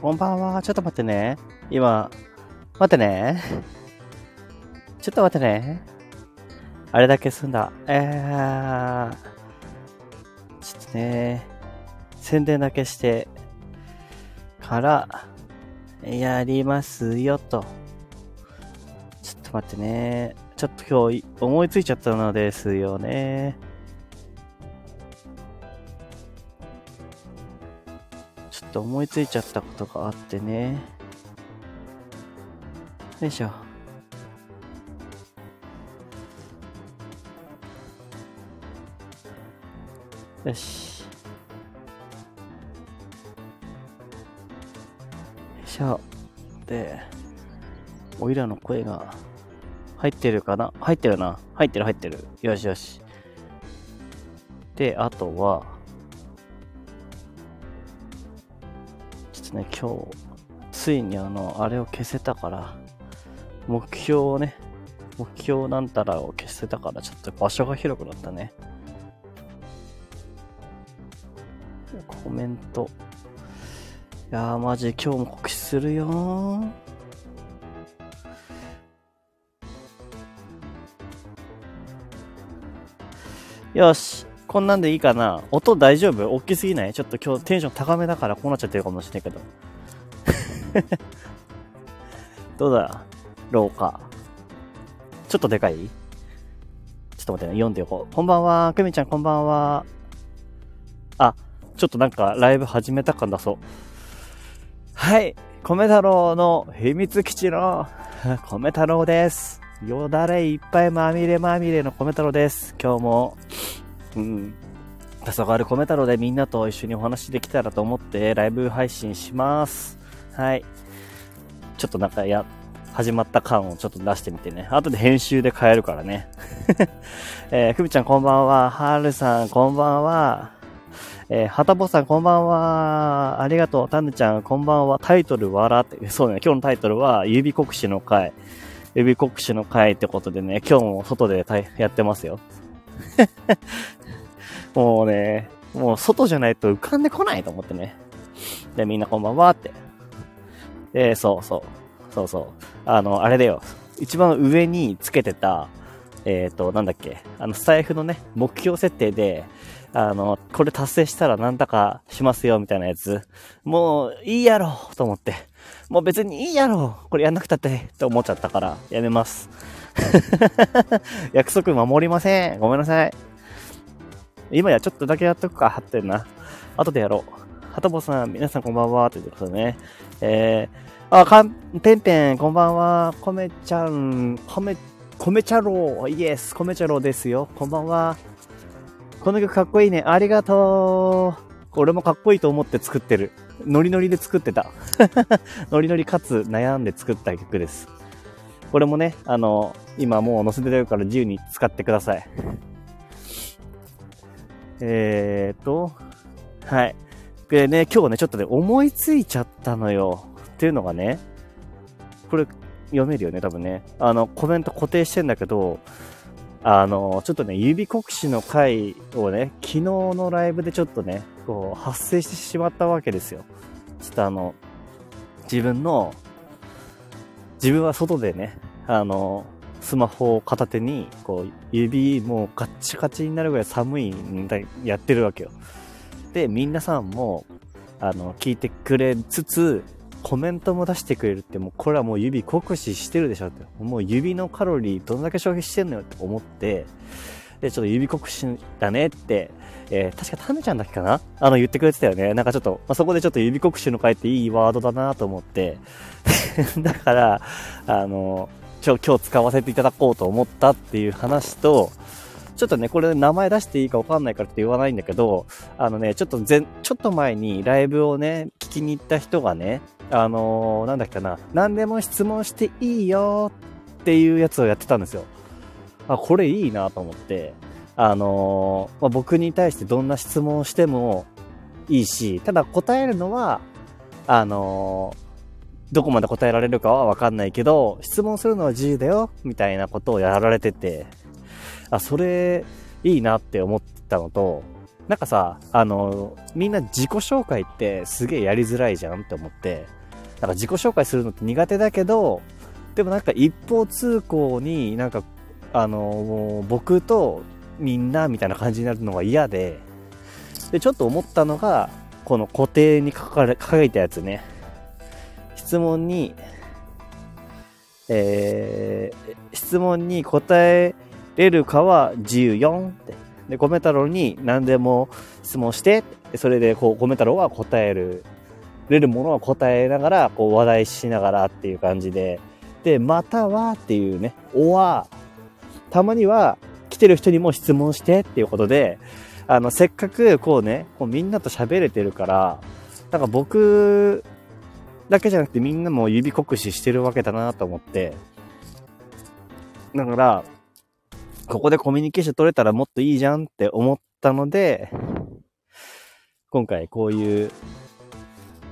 こんばんは。ちょっと待ってね。今、待ってね。ちょっと待ってね。あれだけ済んだ。えー、ちょっとね、宣伝だけして、から、やりますよ、と。ちょっと待ってね。ちょっと今日思いついちゃったのですよね。と思いついちゃったことがあってね。よいしょ。よし。よいしょ。で、おいらの声が入ってるかな？入ってるな。入ってる入ってる。よしよし。で、あとは、ちょっとね、今日、ついにあの、あれを消せたから、目標をね、目標なんたらを消せたから、ちょっと場所が広くなったね。コメント。いやー、マジ今日も告知するよー。よし。こんなんでいいかな？音大丈夫？大きすぎない？ちょっと今日テンション高めだからこうなっちゃってるかもしれないけど。どうだ？廊下。ちょっとでかい？ちょっと待ってね、読んでおこう。こんばんは、くみちゃんこんばんは。あ、ちょっとなんかライブ始めた感だそう。はい。米太郎の秘密基地の 米太郎です。よだれいっぱいまみれまみれの米太郎です。今日も、うん。黄昏米太郎でみんなと一緒にお話できたらと思ってライブ配信します。はい。ちょっとなんかや、始まった感をちょっと出してみてね。後で編集で変えるからね。えー、ふみちゃんこんばんは。はるさんこんばんは。えー、はたぼさんこんばんは。ありがとう。たぬちゃんこんばんは。タイトル笑って。そうね。今日のタイトルは、指国士の会。指国士の会ってことでね、今日も外でやってますよ。もうね、もう外じゃないと浮かんでこないと思ってね。で、みんなこんばんはって。で、そうそう。そうそう。あの、あれだよ。一番上につけてた、えっ、と、なんだっけ。あの、スタイフのね、目標設定で、あの、これ達成したらなんだかしますよ、みたいなやつ。もう、いいやろと思って。もう別にいいやろこれやんなくたって、って思っちゃったから、やめます。約束守りません。ごめんなさい。今やちょっとだけやっとくか、貼ってんな。後でやろう。はとぼさん、皆さんこんばんは、ということでね。えー、あ、かん、ぺんぺん、こんばんは。こめちゃん、こめ、こめちゃろう。イエス、こめちゃろうですよ。こんばんは。この曲かっこいいね。ありがとう。俺もかっこいいと思って作ってる。ノリノリで作ってた。ノリノリかつ悩んで作った曲です。これもね、あの、今もう載せてるから自由に使ってください。えーと、はい。でね、今日ね、ちょっとね、思いついちゃったのよ。っていうのがね、これ読めるよね、多分ね。あの、コメント固定してんだけど、あの、ちょっとね、指国士の回をね、昨日のライブでちょっとね、こう、発生してしまったわけですよ。ちょっとあの、自分の、自分は外でね、あの、スマホを片手に、こう、指もうガッチガチになるぐらい寒いんだ、やってるわけよ。で、皆さんも、あの、聞いてくれつつ、コメントも出してくれるって、もうこれはもう指酷使してるでしょって。もう指のカロリーどんだけ消費してんのよって思って、で、ちょっと指酷使だねって、えー、確かタヌちゃんだけかな？あの、言ってくれてたよね。なんかちょっと、まあ、そこでちょっと指酷使の回っていいワードだなと思って、だから、あの、今日使わせていただこうと思ったっていう話と、ちょっとね、これ名前出していいかわかんないからって言わないんだけど、あのね、ちょっと前、ちょっと前にライブをね、聞きに行った人がね、あのー、なんだっけな、何でも質問していいよっていうやつをやってたんですよ。あ、これいいなと思って、あのー、まあ、僕に対してどんな質問をしてもいいし、ただ答えるのは、あのー、どこまで答えられるかはわかんないけど、質問するのは自由だよ、みたいなことをやられてて、あ、それ、いいなって思ったのと、なんかさ、あの、みんな自己紹介ってすげえやりづらいじゃんって思って、なんか自己紹介するのって苦手だけど、でもなんか一方通行になんか、あの、僕とみんなみたいな感じになるのが嫌で、で、ちょっと思ったのが、この固定に書かれ、書いたやつね。質問に、えー、質問に答えれるかは自由4って。で、コメ太郎に何でも質問して、それでこう、コメ太郎は答える、れるものは答えながら、こう話題しながらっていう感じで、で、またはっていうね、おは、たまには来てる人にも質問してっていうことで、あの、せっかくこうね、こうみんなと喋れてるから、なんか僕だけじゃなくてみんなも指酷使してるわけだなと思って、だから、ここでコミュニケーション取れたらもっといいじゃんって思ったので、今回こういう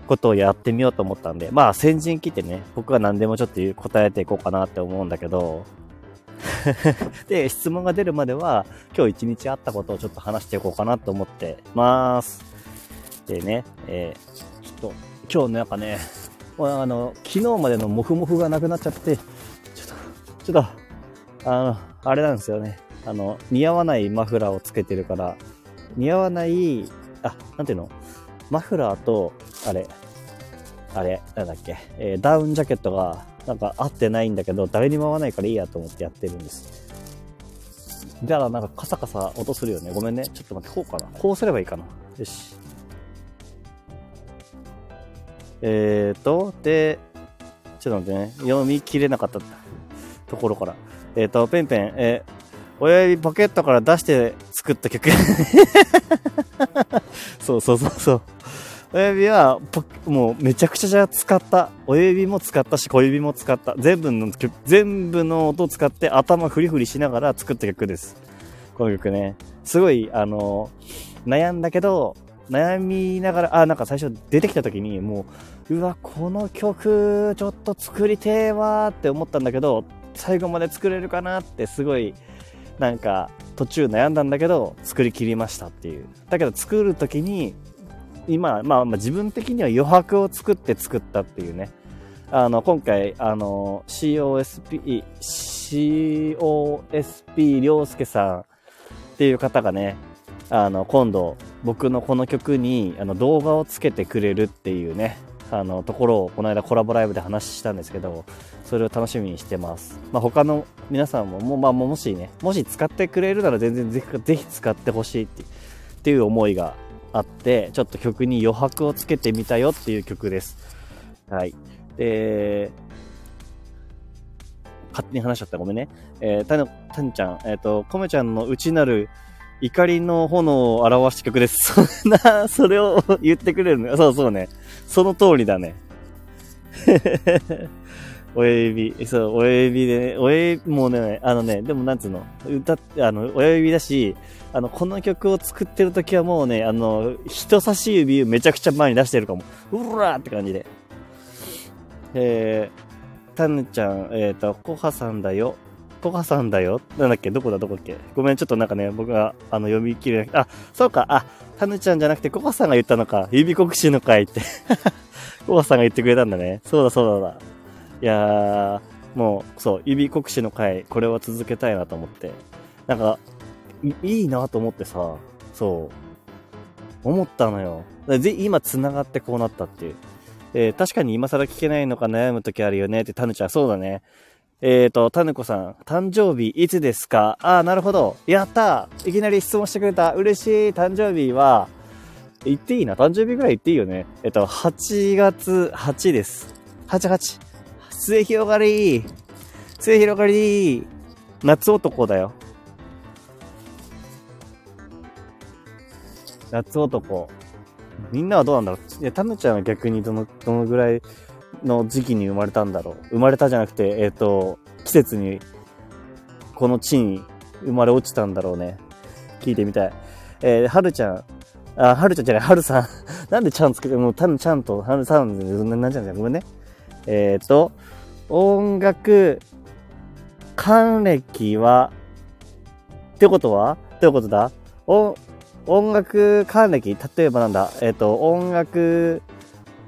ことをやってみようと思ったんで、まあ先陣切ってね、僕は何でもちょっと答えていこうかなって思うんだけど、で、質問が出るまでは、今日一日あったことをちょっと話していこうかなと思ってます。でね、えー、ちょっと、今日なんかね、あの、昨日までのモフモフがなくなっちゃって、ちょっと、ちょっと、あの、あれなんですよね。あの、似合わないマフラーをつけてるから、似合わない、あ、なんていうの？マフラーと、あれ、あれ、なんだっけ、えー、ダウンジャケットが、なんか合ってないんだけど、誰にも合わないからいいやと思ってやってるんです。じゃあ、なんかカサカサ音するよね。ごめんね。ちょっと待って、こうかな。こうすればいいかな。よし。えーと、で、ちょっと待ってね。読み切れなかったところから。えっ、ー、と、ペンペン、えー、親指ポケットから出して作った曲。そうそうそうそう。親指は、もうめちゃくちゃ使った。親指も使ったし、小指も使った。全部の曲、全部の音を使って頭フリフリしながら作った曲です。この曲ね。すごい、あの悩んだけど、悩みながら、あ、なんか最初出てきた時に、もう、うわ、この曲、ちょっと作りてえわーって思ったんだけど、最後まで作れるかなってすごいなんか途中悩んだんだけど作りきりましたっていう。だけど作る時に今、まあ、まあ自分的には余白を作って作ったっていうね。あの今回あの COSP COSP 涼介さんっていう方がねあの今度僕のこの曲にあの動画をつけてくれるっていうねあのところをこの間コラボライブで話したんですけどそれを楽しみにしてます。まあ、他の皆さんも、もまあ、もしね、もし使ってくれるなら全然ぜひぜひ使ってほしいっていう思いがあって、ちょっと曲に余白をつけてみたよっていう曲です。はい。で、勝手に話しちゃったごめんね。えー、た、たぬちゃん、えっ、ー、と、コメちゃんの内なる怒りの炎を表した曲です。そんな、それを言ってくれるの？そうそうね。その通りだね。親指、そう、親指でね、親指、もうね、あのね、でもなんつうの、歌って、あの、親指だし、あの、この曲を作ってる時はもうね、あの、人差し指めちゃくちゃ前に出してるかも。うらーって感じで。えー、たぬちゃん、えっ、ー、と、コハさんだよ。コハさんだよ。なんだっけ？どこだ？どこっけ？ごめん、ちょっとなんかね、僕が、あの、読み切れなくて、あ、そうか、あ、たぬちゃんじゃなくてコハさんが言ったのか。指国士の会って。コハさんが言ってくれたんだね。そうだそうだだ。いやー、もう、そう、指国士の回、これは続けたいなと思って。なんか、いいなと思ってさ、そう、思ったのよ。で、今繋がってこうなったっていう。えー、確かに今更聞けないのか悩む時あるよねって、タヌちゃん、そうだね。えーと、タヌコさん、誕生日いつですか？ああ、なるほど。やったいきなり質問してくれた。嬉しい。誕生日は、言っていいな？誕生日ぐらい言っていいよね？えっと、8月8です。8、8。末広がり末広がり夏男だよ。夏男。みんなはどうなんだろう？いや、タヌちゃんは逆にどの、どのぐらいの時期に生まれたんだろう生まれたじゃなくて、えっ、ー、と、季節に、この地に生まれ落ちたんだろうね。聞いてみたい。えー、はるちゃん。あ、はるちゃんじゃない、はるさん。なんでちゃんつけて、もう、たぬちゃんと、はるさん、なんじゃないごめんね。えっ、ー、と、音楽、還暦は、ってことは？どういうことだお、音楽還暦、例えばなんだ、えっ、ー、と、音楽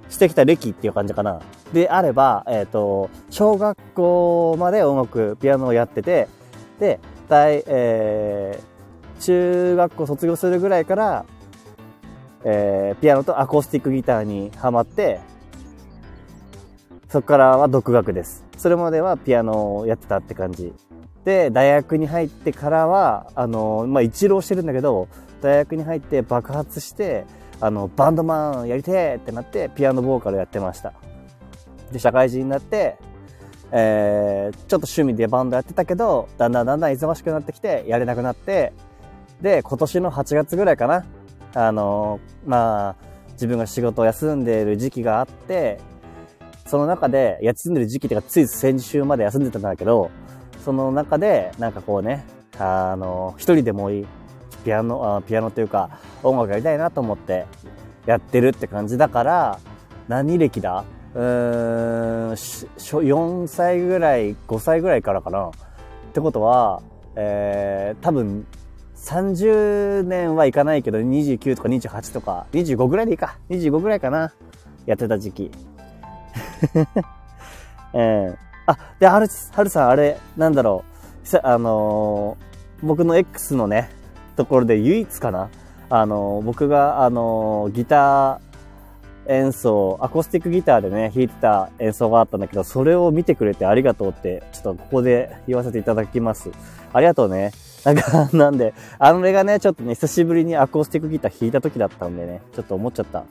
してきた歴っていう感じかな。であれば、えっ、ー、と、小学校まで音楽、ピアノをやってて、で、大、えー、中学校卒業するぐらいから、えー、ピアノとアコースティックギターにハマって、そこからは独学です。それまではピアノをやってたって感じ。で、大学に入ってからは、あの、まあ、一浪してるんだけど、大学に入って爆発して、あの、バンドマンやりてーってなって、ピアノボーカルやってました。で、社会人になって、えー、ちょっと趣味でバンドやってたけど、だんだんだんだん忙しくなってきて、やれなくなって、で、今年の8月ぐらいかな。あの、まあ、自分が仕事を休んでいる時期があって、その中で、休んでる時期っていうか、つい先週まで休んでたんだけど、その中で、なんかこうね、あの、一人でもいい、ピアノ、あピアノというか、音楽やりたいなと思ってやってるって感じだから、何歴だうーん、4歳ぐらい、5歳ぐらいからかな。ってことは、えー、多分、30年はいかないけど、29とか28とか、25ぐらいでいいか。25ぐらいかな。やってた時期。えー、あ、で、はる、はるさん、あれ、なんだろう。あのー、僕の X のね、ところで唯一かな。あのー、僕が、あのギター演奏、アコースティックギターでね、弾いてた演奏があったんだけど、それを見てくれてありがとうって、ちょっとここで言わせていただきます。ありがとうね。なんか、なんで、あのれがね、ちょっとね、久しぶりにアコースティックギター弾いた時だったんでね、ちょっと思っちゃった。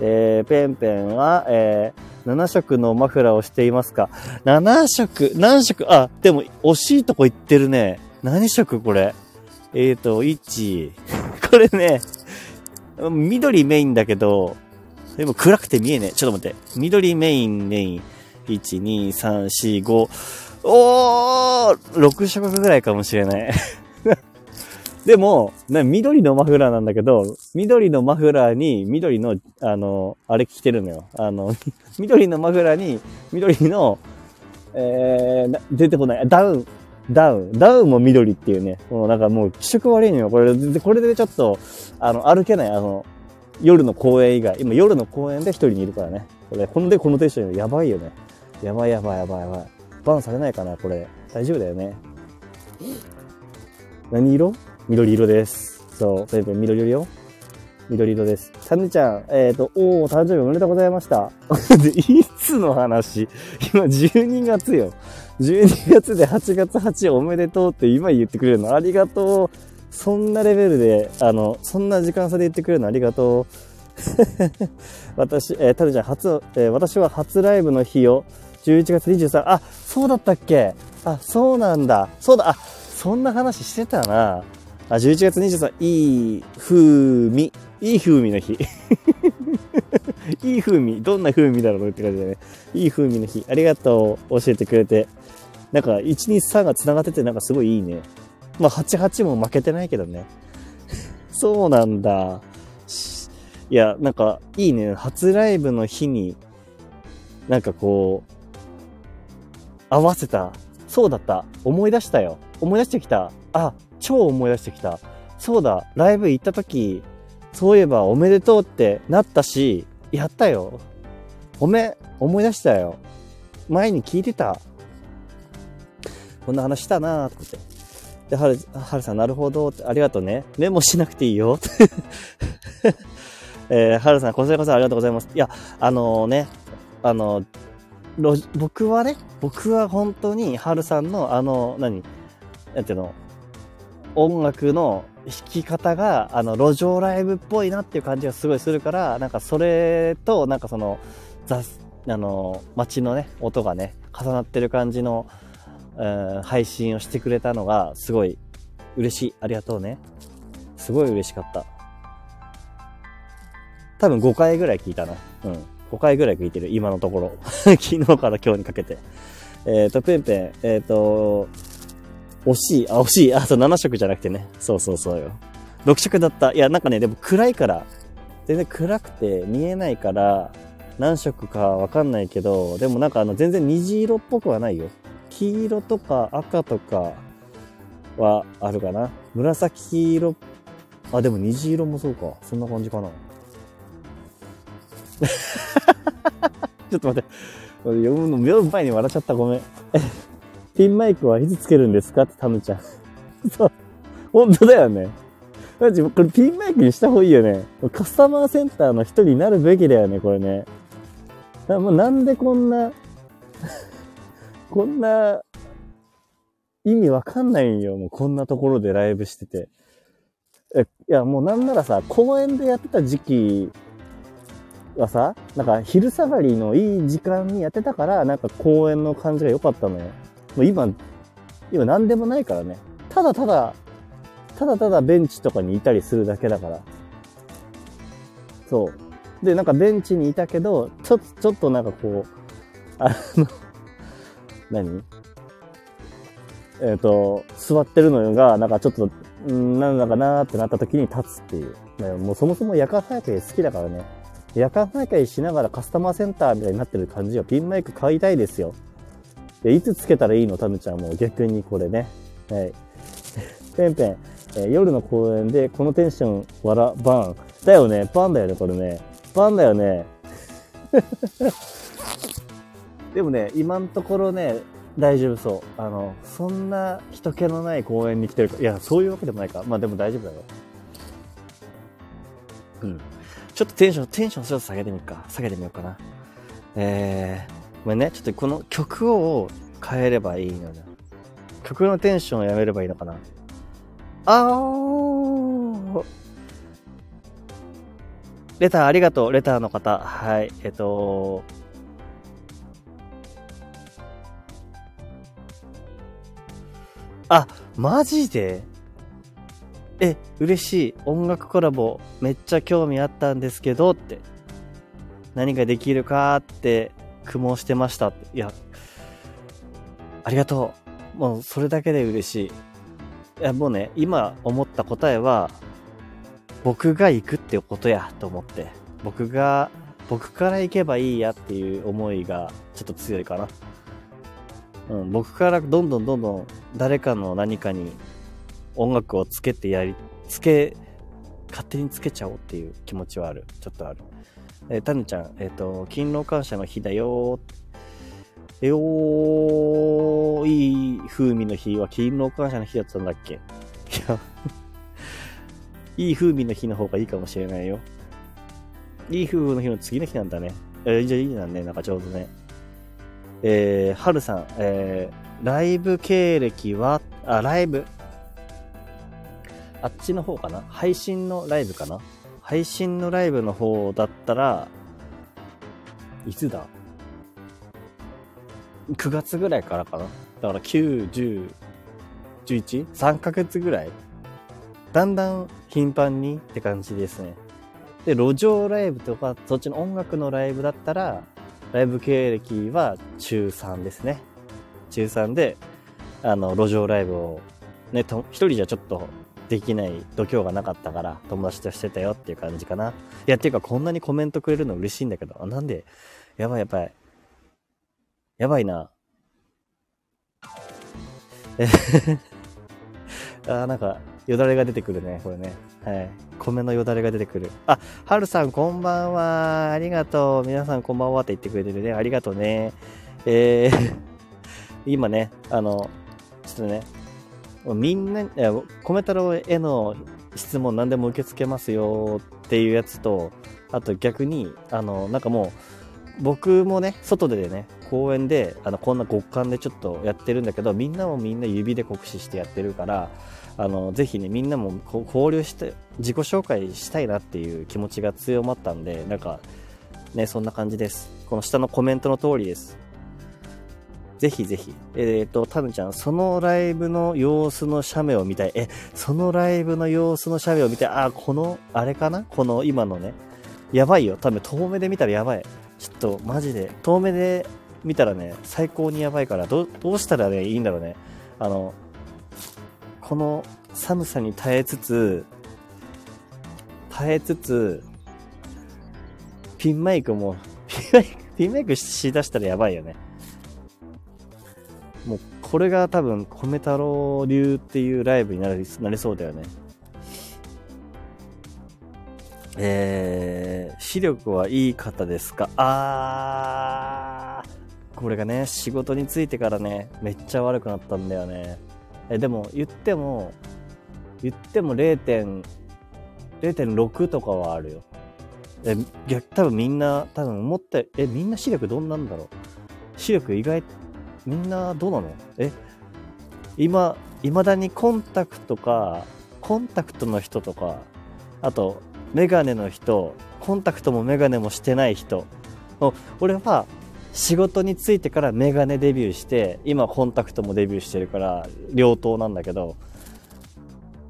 えー、ペンペンは、えー、7色のマフラーをしていますか ?7 色何色？あ、でも、惜しいとこ行ってるね。何色？これえーと、1、これね、緑メインだけど、でも暗くて見えねえ。ちょっと待って。緑メイン、メイン。1、2、3、4、5。おー !6 色ぐらいかもしれない。でも、ね緑のマフラーなんだけど、緑のマフラーに緑の、あの、あれ着てるのよ。あの、緑のマフラーに緑の、えー、出てこない。ダウン、ダウン、ダウンも緑っていうね。もうなんかもう気色悪いのよ。これ、これでちょっと、あの、歩けない。あの、夜の公園以外。今夜の公園で一人にいるからね。これ、ほんでこのテンションやばいよね。やばいやばいやばいやばい。バンされないかなこれ。大丈夫だよね。何色？緑色です。そう、ペンペン緑色？よ。緑色です。サヌちゃん、えっ、ー、と、おー、誕生日おめでとうございました。でいつの話？今12月よ。12月で8月8おめでとうって今言ってくれるのありがとう。そんなレベルで、あの、そんな時間差で言ってくれるのありがとう。私、えー、タルちゃん、初、えー、私は初ライブの日を、11月23、あ、そうだったっけ？あ、そうなんだ。そうだ、あ、そんな話してたな。あ、11月23、いい風味。いい風味の日。いい風味。どんな風味だろうって感じでね。いい風味の日。ありがとう。教えてくれて。なんか、1、2、3が繋がってて、なんかすごいいいね。まあ、8、8も負けてないけどね。そうなんだ。いや、なんか、いいね。初ライブの日に、なんかこう、合わせた。そうだった。思い出したよ。思い出してきた。あ、超思い出してきた。そうだ、ライブ行った時、そういえばおめでとうってなったし、やったよ。おめ、思い出したよ。前に聞いてた。こんな話したなーって。で、はる、はるさん、なるほど、ありがとうね。メモしなくていいよ。えー、はるさん、こちらこそありがとうございます。いや、あのー、ね、あのー、僕はね、僕は本当に、はるさんの、あの、何、なんていうの、音楽の弾き方が、あの、路上ライブっぽいなっていう感じがすごいするから、なんかそれと、なんかその、雑、あの、街のね、音がね、重なってる感じの、うん、配信をしてくれたのが、すごい嬉しい。ありがとうね。すごい嬉しかった。多分5回ぐらい聞いたな。うん。5回ぐらい聞いてる、今のところ。昨日から今日にかけて。えっ、ー、と、ペンペン、えっ、ー、と、惜しい。あ、惜しい。あ、そう、7色じゃなくてね。そうそうそうよ。6色だった。いや、なんかね、でも暗いから、全然暗くて見えないから、何色かわかんないけど、でもなんかあの、全然虹色っぽくはないよ。黄色とか赤とかはあるかな。紫色あ、でも虹色もそうか。そんな感じかな。ちょっと待って。読むの、読む前に笑っちゃった。ごめん。ピンマイクはいつつけるんですか？ってタムちゃん。そう。本当だよね。マジ、これピンマイクにした方がいいよね。カスタマーセンターの人になるべきだよね、これね。もうなんでこんなこんな、意味わかんないよ。もうこんなところでライブしてて。え、いや、もうなんならさ、公園でやってた時期はさ、なんか昼下がりのいい時間にやってたから、なんか公園の感じが良かったのよ。もう今、今何でもないからね。ただただ、ただただベンチとかにいたりするだけだから。そう。で、なんかベンチにいたけど、ちょっと、ちょっとなんかこう、あの何？えっ、ー、と、座ってるのが、なんかちょっと、んなんだかなーってなった時に立つっていう。もうそもそも夜間早会好きだからね。夜間早会しながらカスタマーセンターみたいになってる感じよ。ピンマイク買いたいですよ。で、いつつけたらいいの？タムちゃんも逆にこれね。はい。ペンペン、えー、夜の公園でこのテンション、わら、バン。だよね。バンだよね、これね。バンだよね。でもね、今のところね、大丈夫そう。あの、そんな人気のない公園に来てるか。いや、そういうわけでもないか。まあでも大丈夫だよ。うん。ちょっとテンション、テンションちょっと下げてみるか。下げてみようかな。えー、ごめんね。ちょっとこの曲を変えればいいのね。曲のテンションをやめればいいのかな。あーレターありがとう。レターの方。はい。えっと、あ、マジで？え、嬉しい。音楽コラボめっちゃ興味あったんですけどって。何ができるかって苦悶してました。いや、ありがとう。もうそれだけで嬉しい。いや、もうね、今思った答えは、僕が行くってことやと思って。僕が、僕から行けばいいやっていう思いがちょっと強いかな。うん、僕からどんどんどんどん誰かの何かに音楽をつけてやり、つけ、勝手につけちゃおうっていう気持ちはある。ちょっとある。えー、タヌちゃん、えっ、ー、と、勤労感謝の日だよえよー、いい風味の日は勤労感謝の日だったんだっけ？いやいい風味の日の方がいいかもしれないよ。いい風味の日の次の日なんだね。えー、じゃあいいじゃんね、なんかちょうどね。えー、はるさん、えー、ライブ経歴は、あ、ライブ？あっちの方かな？配信のライブかな？配信のライブの方だったら、いつだ ?9 月ぐらいからかな？だから9、10、11?3 ヶ月ぐらい？だんだん頻繁にって感じですね。で、路上ライブとか、そっちの音楽のライブだったら、ライブ経歴は中3ですね。中3で、あの、路上ライブを、ね、と、一人じゃちょっとできない度胸がなかったから、友達としてたよっていう感じかな。いや、っていうかこんなにコメントくれるの嬉しいんだけど、なんで、やばいやばい。やばいな。え あ、なんか、よだれが出てくるね、これね。はい。米のよだれが出てくる。あ、はるさんこんばんは。ありがとう。皆さんこんばんはって言ってくれてるね。ありがとうね。えー 今ね、あの、ちょっとね、みんな、米太郎への質問何でも受け付けますよっていうやつと、あと逆に、あの、なんかもう、僕もね、外でね、公園で、あの、こんな極寒でちょっとやってるんだけど、みんなもみんな指で酷使してやってるから、あの、ぜひね、みんなも交流して、自己紹介したいなっていう気持ちが強まったんで、なんか、ね、そんな感じです。この下のコメントの通りです。ぜひぜひ。えっ、ー、と、タヌちゃん、そのライブの様子の写メを見たい。え、そのライブの様子の写メを見たい。あ、この、あれかな？この今のね。やばいよ。多分遠目で見たらやばい。ちょっと、マジで。遠目で見たらね、最高にやばいから、ど、どうしたらね、いいんだろうね。あの、この寒さに耐えつつ、耐えつつ、ピンマイクも、ピンマイク、ピンマイクしだしたらやばいよね。もう、これが多分、米太郎流っていうライブになりなりそうだよね。えー、視力はいい方ですか？あー、これがね、仕事に就いてからね、めっちゃ悪くなったんだよね。え、でも、言っても、言っても0.0。6とかはあるよ。え、逆、多分みんな、多分思った、え、みんな視力どんなんだろう？視力意外、みんなどうなの？え、今、未だにコンタクトか、コンタクトの人とか、あと、メガネの人、コンタクトもメガネもしてない人。俺は、仕事に就いてからメガネデビューして、今コンタクトもデビューしてるから、両党なんだけど、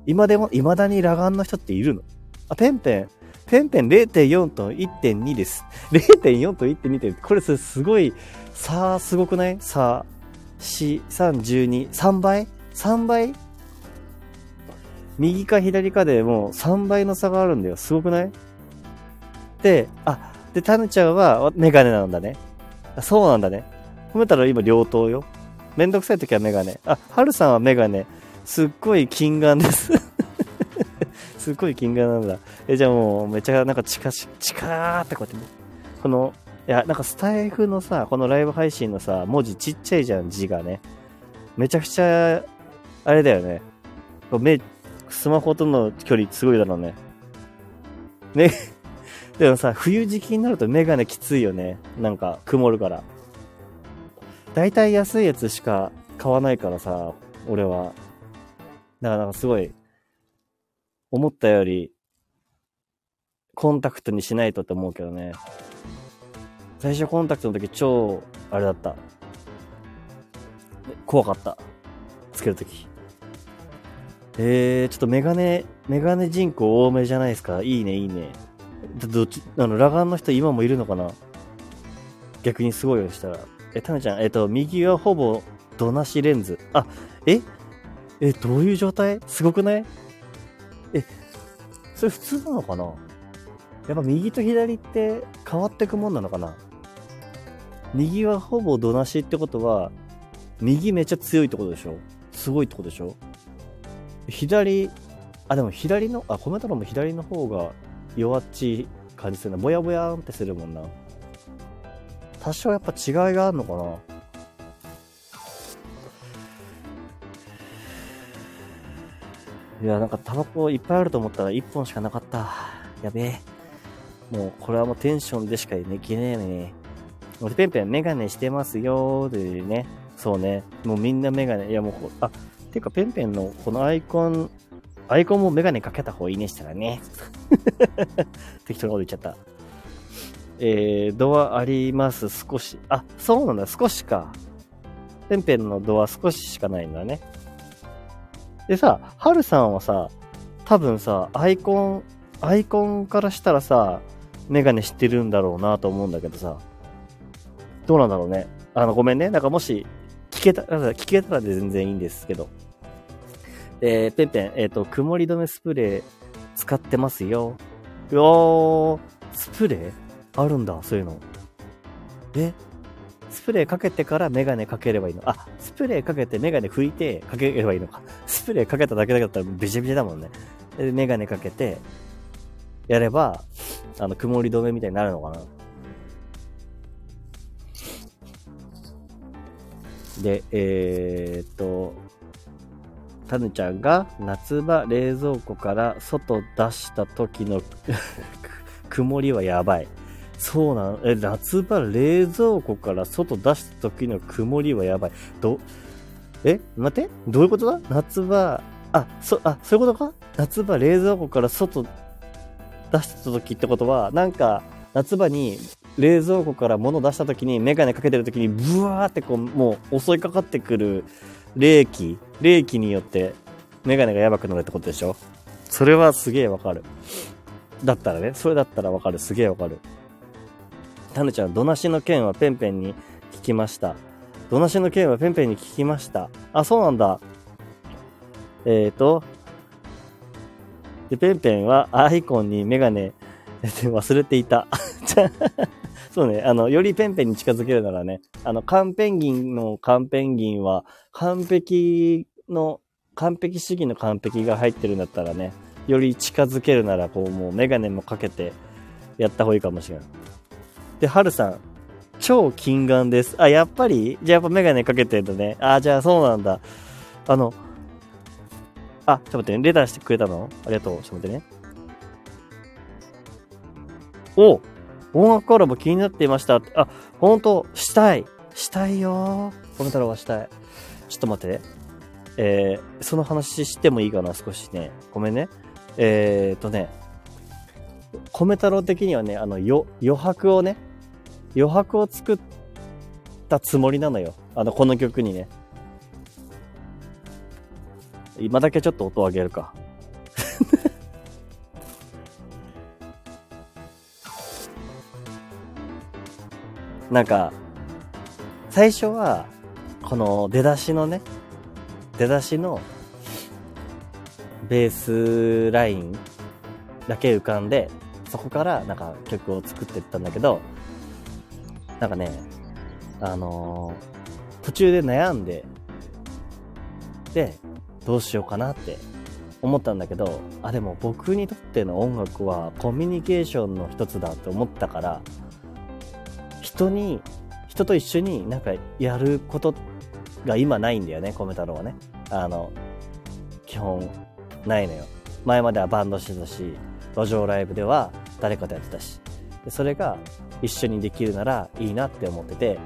今でも、未だに裸眼の人っているの？あ、ペンペン、ペンペン0.4と1.2です。0.4と1.2って、これすごい、さあ、すごくない？さあ、4、3、12、3倍 ?3 倍右か左かでもう3倍の差があるんだよ。すごくない？で、あ、で、タヌちゃんはメガネなんだね。そうなんだね。褒めたら今両党よ。めんどくさい時はメガネ。あ、ハルさんはメガネ。すっごい金眼です すっごい金眼なんだ。え、じゃあもうめちゃなんか近し、近ーってこうやってね。この、いや、なんかスタイフのさ、このライブ配信のさ、文字ちっちゃいじゃん、字がね。めちゃくちゃ、あれだよね。目、スマホとの距離すごいだろうね。ね、でもさ、冬時期になるとメガネきついよね。なんか、曇るから。だいたい安いやつしか買わないからさ、俺は。だからなんかすごい、思ったより、コンタクトにしないとって思うけどね。最初コンタクトの時超、あれだった。怖かった。つけるとき。えー、ちょっとメガネ、メガネ人口多めじゃないですか？いいね、いいね。どっち、あの、裸眼の人今もいるのかな？逆にすごいよしたら。え、タネちゃん、えっ、と、右はほぼドなしレンズ。あ、え？え、どういう状態？すごくない？え、それ普通なのかな？やっぱ右と左って変わってくもんなのかな？右はほぼどなしってことは、右めっちゃ強いってことでしょ？すごいってことでしょ？左、あ、でも左の、あ、コメント欄も左の方が弱っちい感じするな。ぼやぼやんってするもんな。多少やっぱ違いがあるのかないや、なんかタバコいっぱいあると思ったら1本しかなかった。やべえ。もう、これはもうテンションでしかできねえね。俺ペンペンメガネしてますよーでね。そうね。もうみんなメガネ。いやもう、あ、ていうか、ペンペンのこのアイコン、アイコンもメガネかけた方がいいねしたらね。適当なこと言っちゃった。えー、ドアあります、少し。あ、そうなんだ、少しか。ペンペンのドア少ししかないんだね。でさ、ハルさんはさ、多分さ、アイコン、アイコンからしたらさ、メガネ知ってるんだろうなと思うんだけどさ、どうなんだろうね。あの、ごめんね。なんかもし、聞けたら、聞けたらで全然いいんですけど。えー、ペンペン、えっ、ー、と、曇り止めスプレー使ってますよ。うおー、スプレーあるんだ、そういうの。え？スプレーかけてからメガネかければいいの？あ、スプレーかけてメガネ拭いてかければいいのか。スプレーかけただけだったらビシビシだもんね。で、メガネかけて、やれば、あの、曇り止めみたいになるのかな。で、えー、っと、タヌちゃんが夏場冷蔵庫から外出した時の 曇りはやばい。そうなのえ、夏場冷蔵庫から外出した時の曇りはやばい。ど、え待ってどういうことだ？夏場、あ、そ、あ、そういうことか？夏場冷蔵庫から外出した時ってことは、なんか、夏場に冷蔵庫から物出した時にメガネかけてる時にブワーってこう、もう襲いかかってくる冷気、冷気によってメガネがやばくなるってことでしょ？それはすげえわかる。だったらね、それだったらわかる。すげえわかる。タヌちゃん、ドナシの件はペンペンに聞きました。ドナシの件はペンペンに聞きました。あ、そうなんだ。えーと、で、ペンペンはアイコンにメガネ忘れていた。そうね、あの、よりペンペンに近づけるならね、あの、カンペンギンのカンペンギンは、完璧の、完璧主義の完璧が入ってるんだったらね、より近づけるなら、こう、もうメガネもかけてやった方がいいかもしれない。で、はるさん、超近眼です。あ、やっぱり？じゃあやっぱメガネかけてるとね。あ、じゃあそうなんだ。あの、あ、ちょっと待ってね。レターしてくれたの？ありがとう。ちょっと待ってね。お音楽コラボ気になっていました。あ、ほんと、したい。したいよコメ太郎はしたい。ちょっと待って。えー、その話してもいいかな？少しね。ごめんね。えー、っとね、米太郎的にはね、あの、余白をね、余白を作ったつもりなのよ。あの、この曲にね。今だけちょっと音を上げるか。なんか、最初は、この出だしのね、出だしのベースラインだけ浮かんで、そこからなんか曲を作っていったんだけど、なんかね、あのー、途中で悩んで、で、どうしようかなって思ったんだけど、あ、でも僕にとっての音楽はコミュニケーションの一つだって思ったから、人に、人と一緒になんかやることが今ないんだよね、米太郎はね。あの、基本ないのよ。前まではバンドしてたし、路上ライブでは誰かとやってたし。でそれが一緒にできるならいいなって思ってて、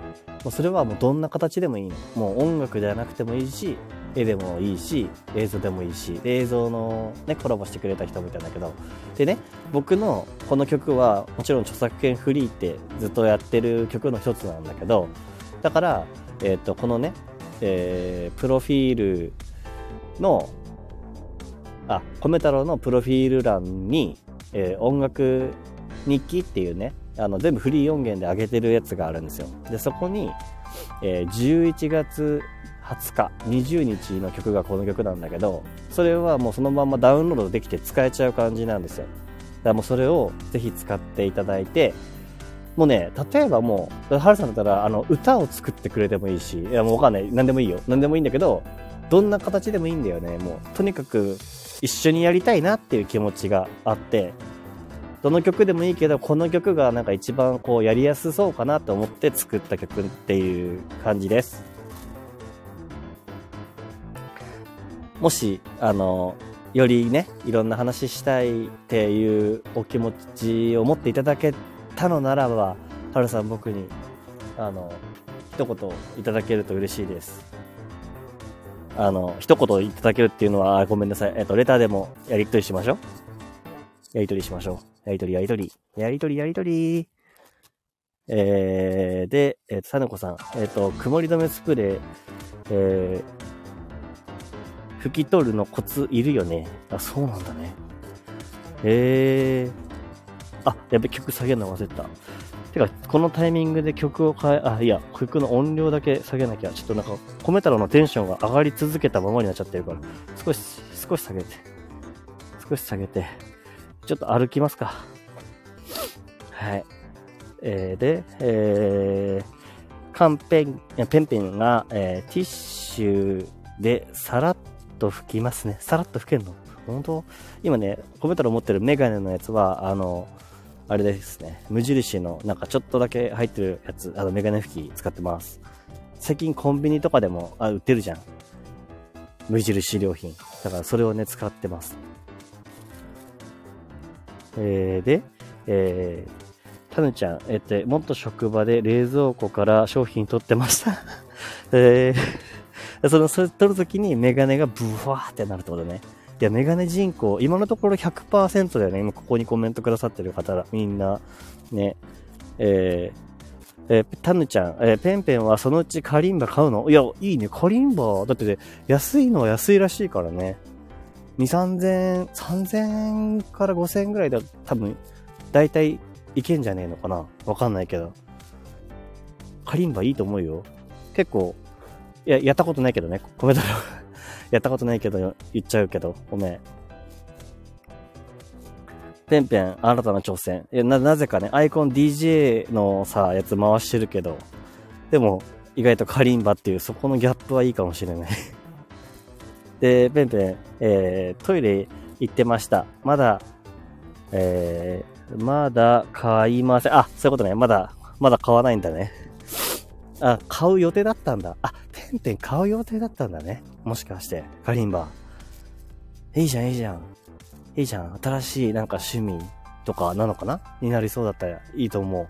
もうそれはもうどんな形でもいいの。もう音楽ではなくてもいいし、絵でもいいし、映像でもいいし、映像のね、コラボしてくれた人もいたんだけど、でね、僕のこの曲はもちろん著作権フリーってずっとやってる曲の一つなんだけど、だから、えっ、ー、と、このね、えー、プロフィールの、あ、米太郎のプロフィール欄に、えー、音楽日記っていうね、あの全部フリー音源で上げてるやつがあるんですよ。で、そこに、えー、11月20日、20日の曲がこの曲なんだけど、それはもうそのままダウンロードできて使えちゃう感じなんですよ。だからもうそれをぜひ使っていただいて、もうね、例えばもう、ハルさんだったら、あの、歌を作ってくれてもいいし、いやもうわかんない。何でもいいよ。何でもいいんだけど、どんな形でもいいんだよね。もう、とにかく、一緒にやりたいなっていう気持ちがあって、どの曲でもいいけど、この曲がなんか一番こうやりやすそうかなと思って作った曲っていう感じです。もし、あの、よりね、いろんな話したいっていうお気持ちを持っていただけたのならば、はるさん僕に、あの、一言いただけると嬉しいです。あの、一言いただけるっていうのは、ごめんなさい。えっと、レターでもやりとりしましょう。やりとりしましょう。やりとり、やりとり。やりとり、やりとり。えー、で、えっ、ー、と、さぬこさん。えっ、ー、と、曇り止めスプレー、えー、拭き取るのコツいるよね。あ、そうなんだね。えー。あ、やべ、曲下げるの忘れた。てか、このタイミングで曲を変え、あ、いや、曲の音量だけ下げなきゃ。ちょっとなんか、コメ太郎のテンションが上がり続けたままになっちゃってるから、少し、少し下げて。少し下げて。ちょっと歩きますか。はい。えー、で、えー、カンペン、ペンペンが、えー、ティッシュでさらっと拭きますね。さらっと拭けんの？本当？今ね、コメントの持ってるメガネのやつは、あの、あれですね、無印のなんかちょっとだけ入ってるやつ、あのメガネ拭き使ってます。最近コンビニとかでも、あ、売ってるじゃん。無印良品。だからそれをね、使ってます。えー、で、えー、タヌちゃん、えっ、と、もっと職場で冷蔵庫から商品取ってました。えー、その、それ取るときにメガネがブワーってなるってことね。いや、メガネ人口、今のところ100%だよね。今ここにコメントくださってる方ら、みんな、ね。えー、えー、タヌちゃん、えー、ペンペンはそのうちカリンバ買うの？いや、いいね、カリンバ。だってね、安いのは安いらしいからね。2、3000、3000から5000ぐらいだ多分、だいたいいけんじゃねえのかなわかんないけど。カリンバいいと思うよ。結構、いや、やったことないけどね。ごめん。やったことないけど、言っちゃうけど、ごめん。ペンペン、新たな挑戦。いや、な、なぜかね、アイコン DJ のさ、やつ回してるけど、でも、意外とカリンバっていう、そこのギャップはいいかもしれない で、ペンペン、えー、トイレ言ってました。まだ、えー、まだ買いません。あ、そういうことね。まだ、まだ買わないんだね。あ、買う予定だったんだ。あ、てんてん買う予定だったんだね。もしかして、カリンバ。いいじゃん、いいじゃん。いいじゃん。新しいなんか趣味とかなのかな？になりそうだったらいいと思う。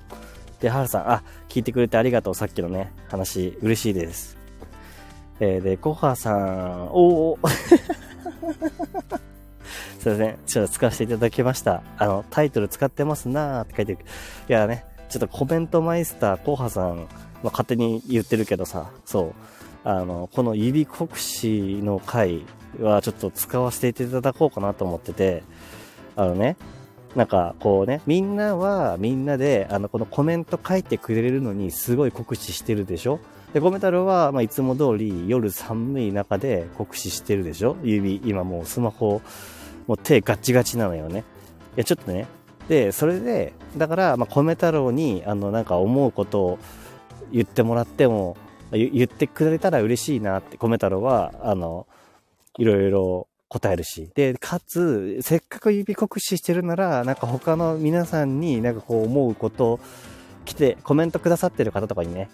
で、はるさん、あ、聞いてくれてありがとう。さっきのね、話、嬉しいです。えー、で、コハさん、おお すいません。ちょっと使わせていただきました。あの、タイトル使ってますなーって書いてる。いやね、ちょっとコメントマイスター、コハさん、まあ、勝手に言ってるけどさ、そう。あの、この指国詞の回はちょっと使わせていただこうかなと思ってて、あのね、なんかこうね、みんなはみんなで、あの、このコメント書いてくれるのにすごい酷使してるでしょ？で、コメ太郎は、まあ、いつも通り夜寒い中で酷使してるでしょ？指、今もうスマホ、もう手ガチガチなのよね。いや、ちょっとね。で、それで、だから、まあ、米太郎に、あの、なんか思うことを言ってもらっても、言ってくれたら嬉しいなって、米太郎は、あの、いろいろ答えるし。で、かつ、せっかく指酷使してるなら、なんか他の皆さんになんかこう思うこと来て、コメントくださってる方とかにね、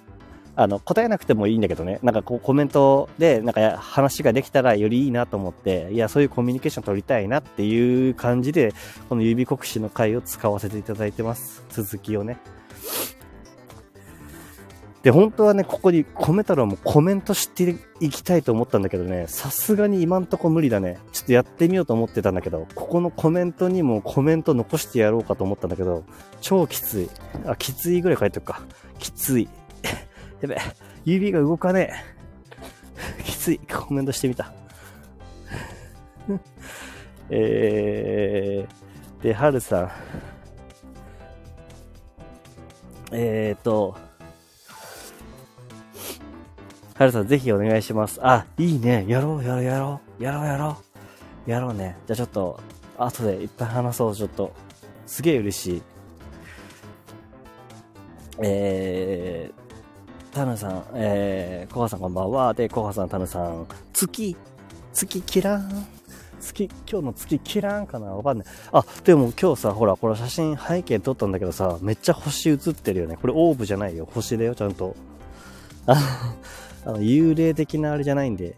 あの、答えなくてもいいんだけどね、なんかこうコメントで、なんか話ができたらよりいいなと思って、いや、そういうコミュニケーション取りたいなっていう感じで、この指国詞の回を使わせていただいてます。続きをね。で、本当はね、ここにコメ太郎もコメントしていきたいと思ったんだけどね、さすがに今んとこ無理だね。ちょっとやってみようと思ってたんだけど、ここのコメントにもコメント残してやろうかと思ったんだけど、超きつい。あ、きついぐらい書いておくか。きつい。やべ、指が動かねえ。きつい。コメントしてみた。えー、で、はるさん。えーと、はるさんぜひお願いします。あ、いいね。やろう、やろう、やろう。やろう、やろう。やろうね。じゃあちょっと、後でいっぱい話そう、ちょっと。すげえ嬉しい。えー、タヌさん、えー、コハさんこんばんは。で、コハさん、タヌさん、月、月キラン。月、今日の月キランかな？わかんない。あ、でも今日さ、ほら、これ写真背景撮ったんだけどさ、めっちゃ星映ってるよね。これオーブじゃないよ。星だよ、ちゃんと。ああの、幽霊的なあれじゃないんで、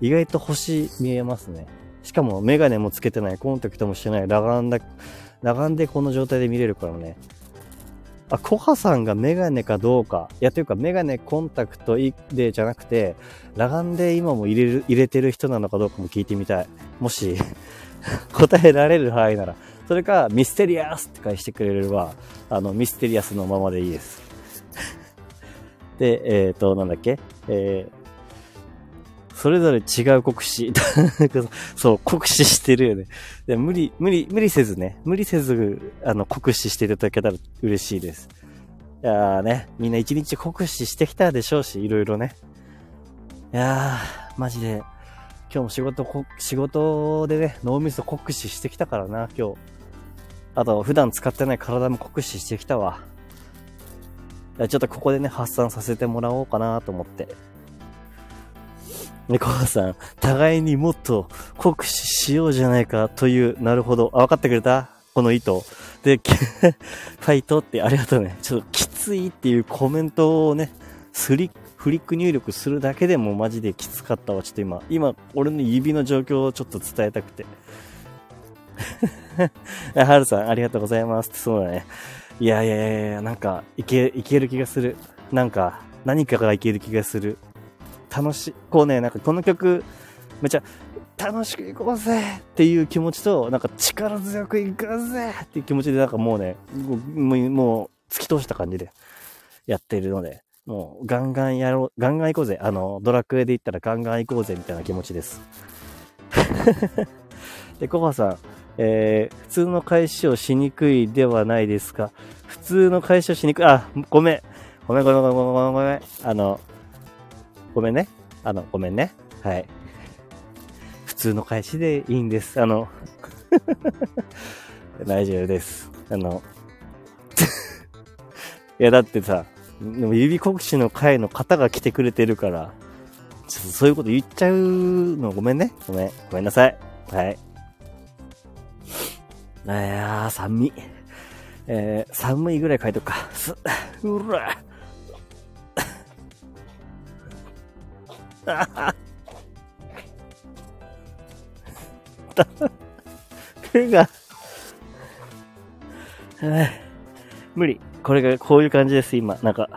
意外と星見えますね。しかもメガネもつけてない、コンタクトもしてない、裸眼だ、裸眼でこの状態で見れるからね。あ、コハさんがメガネかどうか。いや、というか、メガネコンタクトでじゃなくて、裸眼で今も入れる、入れてる人なのかどうかも聞いてみたい。もし 答えられる範囲なら。それか、ミステリアスって返してくれれば、あの、ミステリアスのままでいいです。で、えっ、ー、と、なんだっけ？えー、それぞれ違う国士。そう、国士してるよね。で無理、無理、無理せずね、無理せず、あの、国士していただけたら嬉しいです。いやーね、みんな一日国士してきたでしょうし、いろいろね。いやー、マジで、今日も仕事、仕事でね、脳みそ酷使してきたからな、今日。あと、普段使ってない体も酷使してきたわ。ちょっとここでね、発散させてもらおうかなと思って。猫さん、互いにもっと酷使しようじゃないかという、なるほど。あ、分かってくれた？この意図。で、ファイトってありがとうね。ちょっときついっていうコメントをね、スリフリック入力するだけでもマジできつかったわ。ちょっと今、今、俺の指の状況をちょっと伝えたくて。はるさん、ありがとうございます。そうだね。いやいやいやいや、なんか、いけ、いける気がする。なんか、何かがいける気がする。楽しい、こうね、なんかこの曲、めちゃ、楽しくいこうぜっていう気持ちと、なんか力強くいこうぜっていう気持ちで、なんかもうね、もう、もう突き通した感じでやってるので、もうガンガンやろう、ガンガン行こうぜ。あの、ドラクエで言ったらガンガン行こうぜみたいな気持ちです。で、コバさん、えー、普通の返しをしにくいではないですか普通の返しをしにくい、あ、ごめん。ごめんごめんごめんごめんごめん。あの、ごめんね。あの、ごめんね。はい。普通の返しでいいんです。あの 大丈夫です。あの いや、だってさ、でも指国士の会の方が来てくれてるから、ちょっとそういうこと言っちゃうのごめんね。ごめん。ごめんなさい。はい。いやー、寒い。えー、寒いぐらい書いとくか。す、うら。あ 手が、無理。これが、こういう感じです、今。なんか、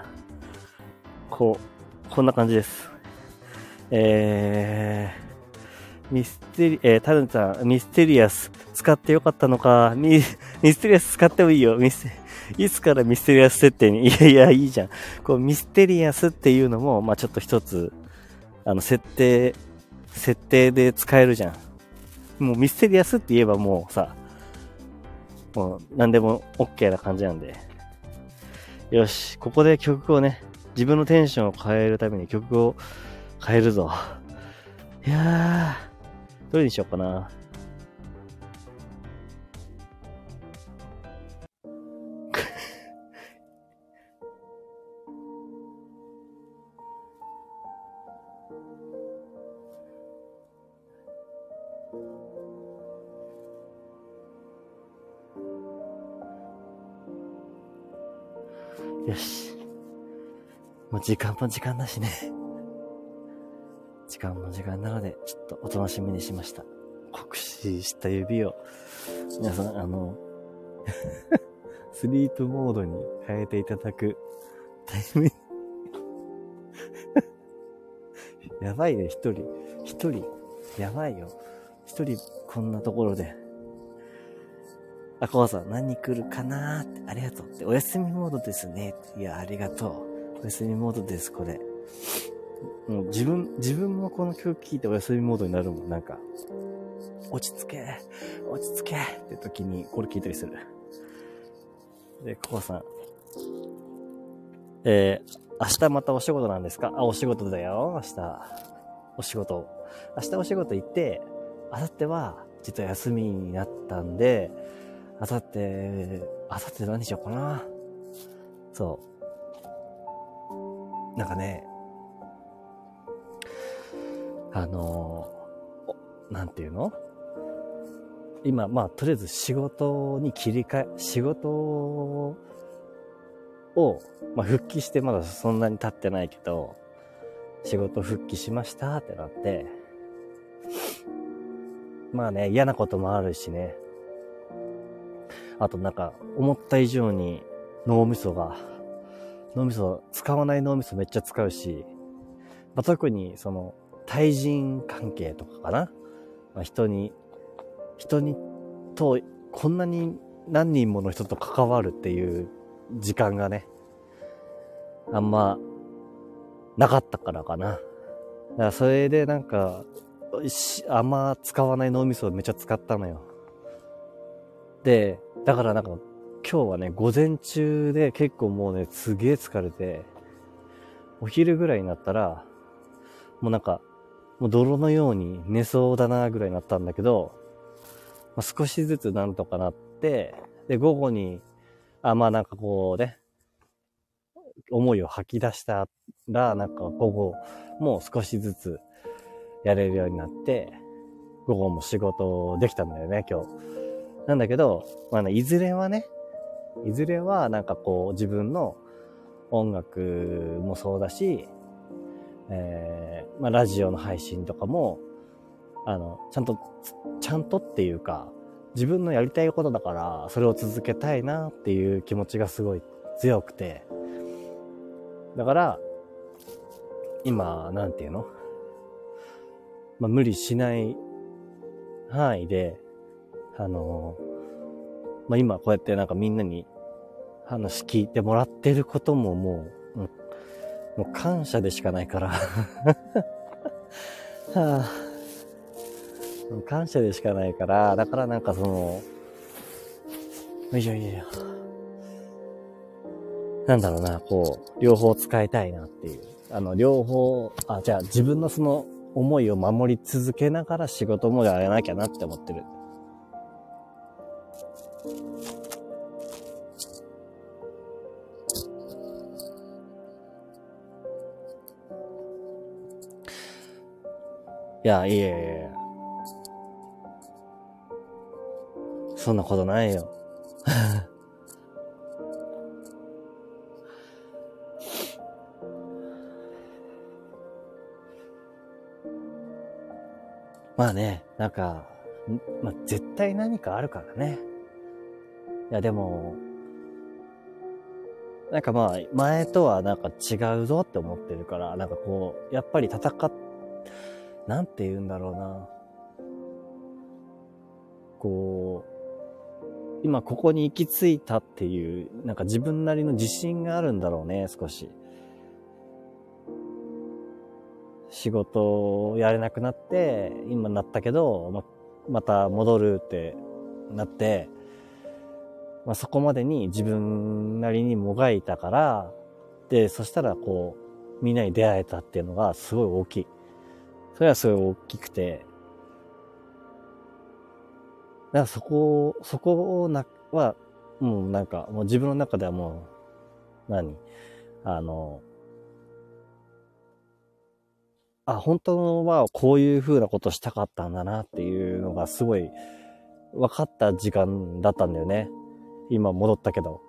こう、こんな感じです。えー、ミステリ、えー、タルンさん、ミステリアス、使ってよかったのか。ミ、ステリアス使ってもいいよ。ミス、いつからミステリアス設定に、いやいや、いいじゃん。こう、ミステリアスっていうのも、まあちょっと一つ、あの、設定、設定で使えるじゃん。もうミステリアスって言えばもうさ、もう何でも OK な感じなんで。よし、ここで曲をね、自分のテンションを変えるために曲を変えるぞ。いやー、どれにしようかな。時間も時間だしね。時間も時間なので、ちょっとお楽しみにしました。酷使した指を、皆さん、あの、スリープモードに変えていただくタイミングやばいね、一人。一人。やばいよ。一人、こんなところで。あ、こうさん、何来るかなーって、ありがとうって、お休みモードですね。いや、ありがとう。休みモードです、これ。もう自分、自分もこの曲聴いてお休みモードになるもん、なんか。落ち着け、落ち着けって時にこれ聞いたりする。で、ココさん。えー、明日またお仕事なんですか？あ、お仕事だよ、明日。お仕事。明日お仕事行って、明後日は実は休みになったんで、あさって、あさって何しようかな。そう。なんかね、あのなんていうの？今、まあ、とりあえず仕事に切り替え、仕事を、まあ、復帰してまだそんなに経ってないけど、仕事復帰しましたってなって、まあね、嫌なこともあるしね、あとなんか、思った以上に脳みそが、脳みそ、使わない脳みそめっちゃ使うし、まあ、特にその、対人関係とかかな。まあ、人に、人に、と、こんなに何人もの人と関わるっていう時間がね、あんま、なかったからかな。だからそれでなんか、あんま使わない脳みそをめっちゃ使ったのよ。で、だからなんか、今日はね、午前中で結構もうね、すげえ疲れて、お昼ぐらいになったら、もうなんか、もう泥のように寝そうだなぐらいになったんだけど、まあ、少しずつなんとかなって、で、午後に、あ、まあなんかこうね、思いを吐き出したら、なんか午後、もう少しずつやれるようになって、午後も仕事できたんだよね、今日。なんだけど、まあね、いずれはね、いずれはなんかこう自分の音楽もそうだし、えー、まあラジオの配信とかも、あの、ちゃんと、ちゃんとっていうか、自分のやりたいことだから、それを続けたいなっていう気持ちがすごい強くて、だから、今、なんていうの？まあ、無理しない範囲で、あの、まあ、今こうやってなんかみんなに話聞いてもらってることももう、うん、もう感謝でしかないから はあ、感謝でしかないから、だからなんかその、いやいやいや、なんだろうな、こう、両方使いたいなっていう。あの、両方、あ、じゃあ自分のその思いを守り続けながら仕事もやらなきゃなって思ってる。いや、いやいやいや。そんなことないよ。まあね、なんか、まあ、絶対何かあるからね。いや、でも、なんかまあ、前とはなんか違うぞって思ってるから、なんかこう、やっぱり戦っ、なんて言うんだろうな。こう、今ここに行き着いたっていう、なんか自分なりの自信があるんだろうね、少し。仕事をやれなくなって、今なったけど、ま、また戻るってなって、まあ、そこまでに自分なりにもがいたから、で、そしたらこう、みんなに出会えたっていうのがすごい大きい。それはすごい大きくて、だからそこ、そこをな、は、もうなんか、もう自分の中ではもう、何？あの、あ、本当はこういう風なことしたかったんだなっていうのがすごい分かった時間だったんだよね。今戻ったけど。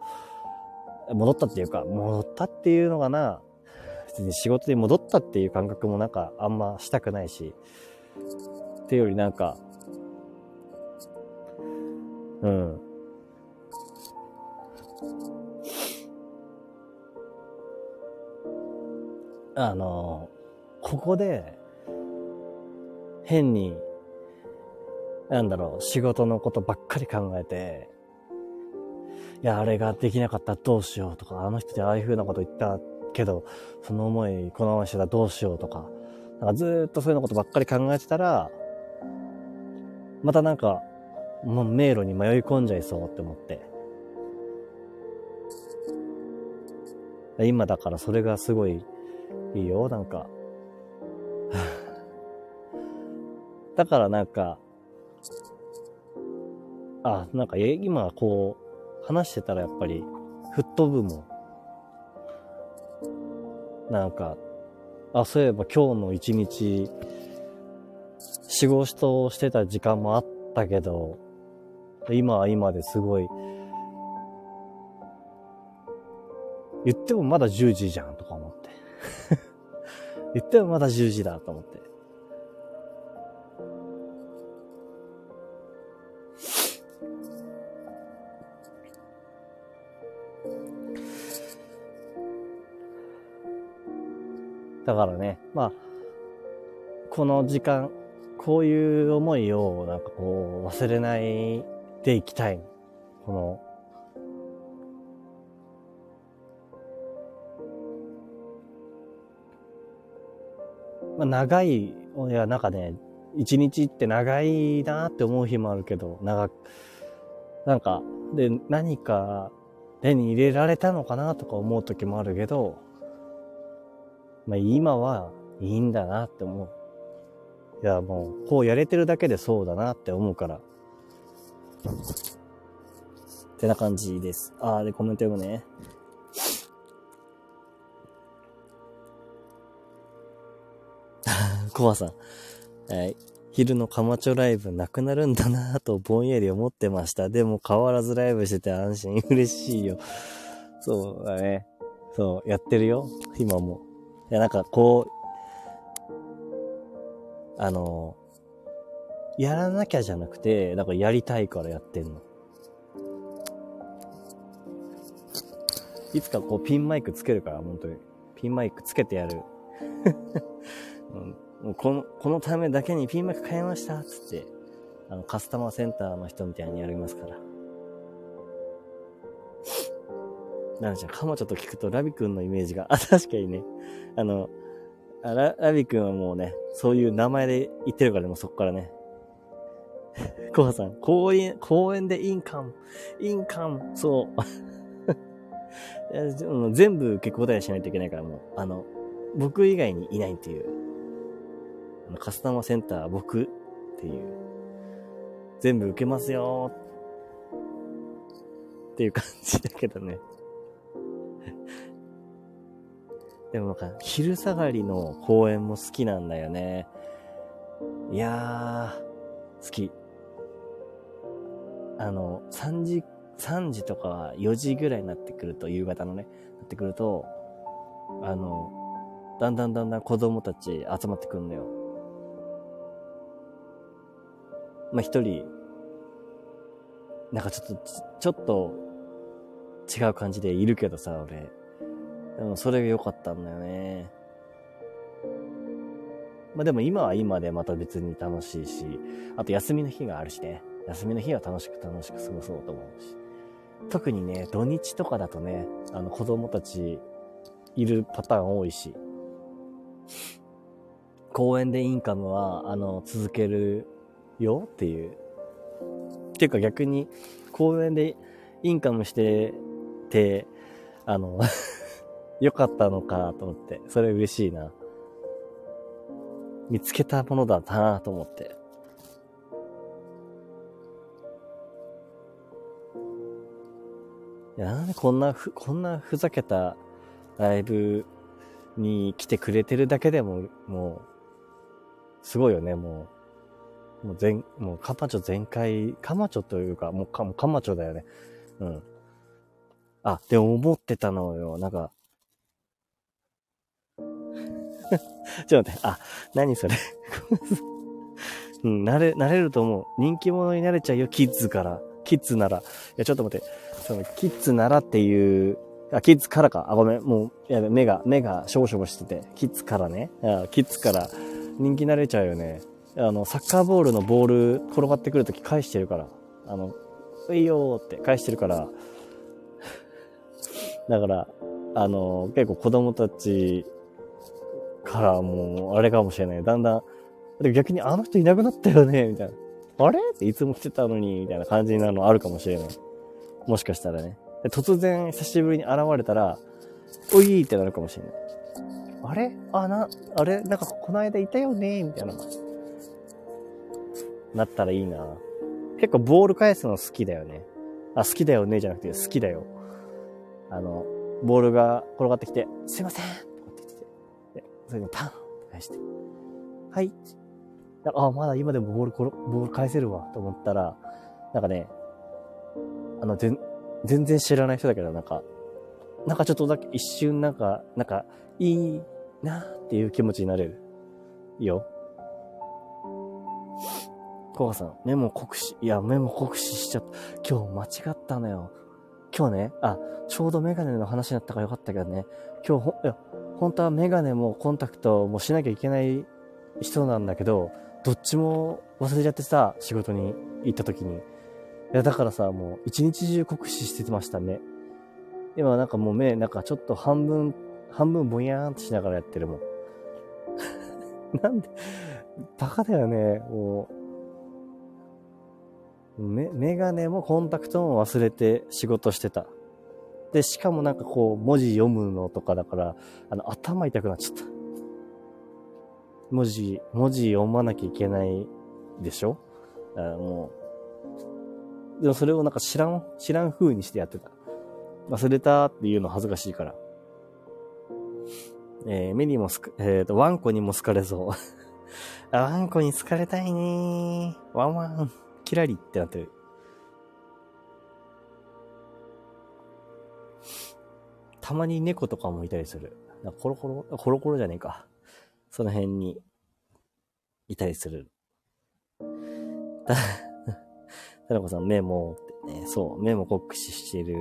戻ったっていうか、戻ったっていうのがな、別に仕事に戻ったっていう感覚もなんかあんましたくないし、っていうよりなんか、うん。あの、ここで、変に、なんだろう、仕事のことばっかり考えて、いや、あれができなかったらどうしようとか、あの人でああいう風なこと言ったけど、その思いこのまましてたらどうしようとか、なんかずっとそういうのことばっかり考えてたら、またなんか、もう迷路に迷い込んじゃいそうって思って。今だからそれがすごいいいよ、なんか。だからなんか、あ、なんか今こう、話してたらやっぱり、吹っ飛ぶもん。なんか、あ、そういえば今日の一日、仕事をしてた時間もあったけど、今は今ですごい、言ってもまだ10時じゃんとか思って。言ってもまだ10時だと思って。だからね、まあ、この時間、こういう思いをなんかこう忘れないでいきたい。この、まあ、長い、いや、なんかね、一日って長いなって思う日もあるけど、長く、なんか、で、何か手に入れられたのかなとか思う時もあるけど、まあ今はいいんだなって思う。いやもう、こうやれてるだけでそうだなって思うから。ってな感じです。あー、で、コメント読むね。コアさん。はい。昼のカマチョライブなくなるんだなぁとぼんやり思ってました。でも変わらずライブしてて安心。嬉しいよ。そうだね。そう、やってるよ。今も。いや、なんかこう、あの、やらなきゃじゃなくて、なんかやりたいからやってんの。いつかこうピンマイクつけるから、本当に。ピンマイクつけてやる。う、この、このためだけにピンマイク買いましたつって、あの、カスタマーセンターの人みたいにやりますから。ななちゃん、かまちょっと聞くとラビくんのイメージが、あ、確かにね。あの、あララビくんはもうね、そういう名前で言ってるからね、もうそこからね。コバさん、公園、公園でインカム、インカム、そう。全部受け答えしないといけないから、もう、あの、僕以外にいないっていう。あのカスタマーセンター僕っていう。全部受けますよっていう感じだけどね。でもなんか、昼下がりの公園も好きなんだよね。いやー、好き。あの、3時、3時とか4時ぐらいになってくると、夕方のね、なってくると、あの、だんだんだんだん子供たち集まってくんのよ。まあ、一人、なんかちょっと、ちょっと違う感じでいるけどさ、俺。でもそれが良かったんだよね。まあでも今は今でまた別に楽しいし、あと休みの日があるしね。休みの日は楽しく楽しく過ごそうと思うし。特にね、土日とかだとね、あの子供たちいるパターン多いし。公園でインカムは、あの、続けるよっていう。っていうか逆に、公園でインカムしてて、あの良かったのかと思って、それ嬉しいな。見つけたものだなと思って。いや、なんでこんなふ、こんなふざけたライブに来てくれてるだけでも、もう、すごいよね、もう。もう全、もうカマチョ全開、カマチョというか、もうカカマチョだよね。うん。あ、で思ってたのよ。なんか、ちょっと待って、あ、何それ。うん、なれ、なれると思う。人気者になれちゃうよ、キッズから。キッズなら。いや、ちょっと待って。その、キッズならっていう、あ、キッズからか。あ、ごめん。もう、いや、目が、目がしょぼしょぼしてて。キッズからね。あキッズから人気なれちゃうよね。あの、サッカーボールのボール転がってくるとき返してるから。あの、いいよーって返してるから。だから、あの、結構子供たちからもう、あれかもしれない。だんだん、で逆にあの人いなくなったよね、みたいな。あれ？っていつも来てたのに、みたいな感じになるのあるかもしれない。もしかしたらね。突然久しぶりに現れたら、おいーってなるかもしれない。あれ？あ、な、あれ？なんかこの間いたよね？みたいな。なったらいいな。結構ボール返すの好きだよね。あ、好きだよねじゃなくて好きだよ。あの、ボールが転がってきて、すいませんそれでパン返して、はい。あ、まだ今でもボール、ボール返せるわ、と思ったら、なんかね、あの、全、全然知らない人だけど、なんか、なんかちょっとだけ一瞬なんか、なんか、いいなっていう気持ちになれる。いいよ。コカさん、メモ酷使、いや、メモ酷使しちゃった。今日間違ったのよ。今日ね、あ、ちょうどメガネの話になったからよかったけどね、今日ほ、いや、本当はメガネもコンタクトもしなきゃいけない人なんだけど、どっちも忘れちゃってさ、仕事に行った時に。いや、だからさ、もう一日中酷使してましたね。今なんかもう目、なんかちょっと半分、半分ぼやーんとしながらやってるもん。なんで、バカだよね、もう。メ、メガネもコンタクトも忘れて仕事してた。で、しかもなんかこう、文字読むのとかだから、あの、頭痛くなっちゃった。文字、文字読まなきゃいけないでしょ？あもう。でもそれをなんか知らん、知らん風にしてやってた。忘れたっていうの恥ずかしいから。えー、目にもすく、えっ、ー、と、ワンコにも好かれそう。あ、ワンコに好かれたいねーワンワン、キラリってなってる。たまに猫とかもいたりする。コロコロ、コロコロじゃねえか。その辺に、いたりする。た、たなこさん、メモってね、そう、メモ酷使してる、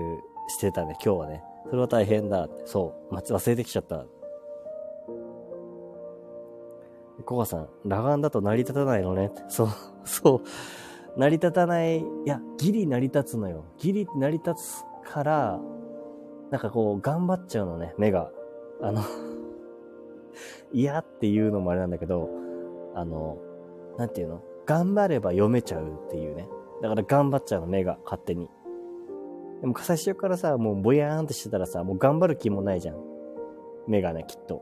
してたね、今日はね。それは大変だ、そう、忘れてきちゃった。コカさん、裸眼だと成り立たないのね。そう、そう。成り立たない、いや、ギリ成り立つのよ。ギリ成り立つから、なんかこう、頑張っちゃうのね、目が。あの 嫌っていうのもあれなんだけど、あの、なんていうの？頑張れば読めちゃうっていうね。だから頑張っちゃうの、目が、勝手に。でも、最初からさ、もうぼやーんってしてたらさ、もう頑張る気もないじゃん。目がね、きっと。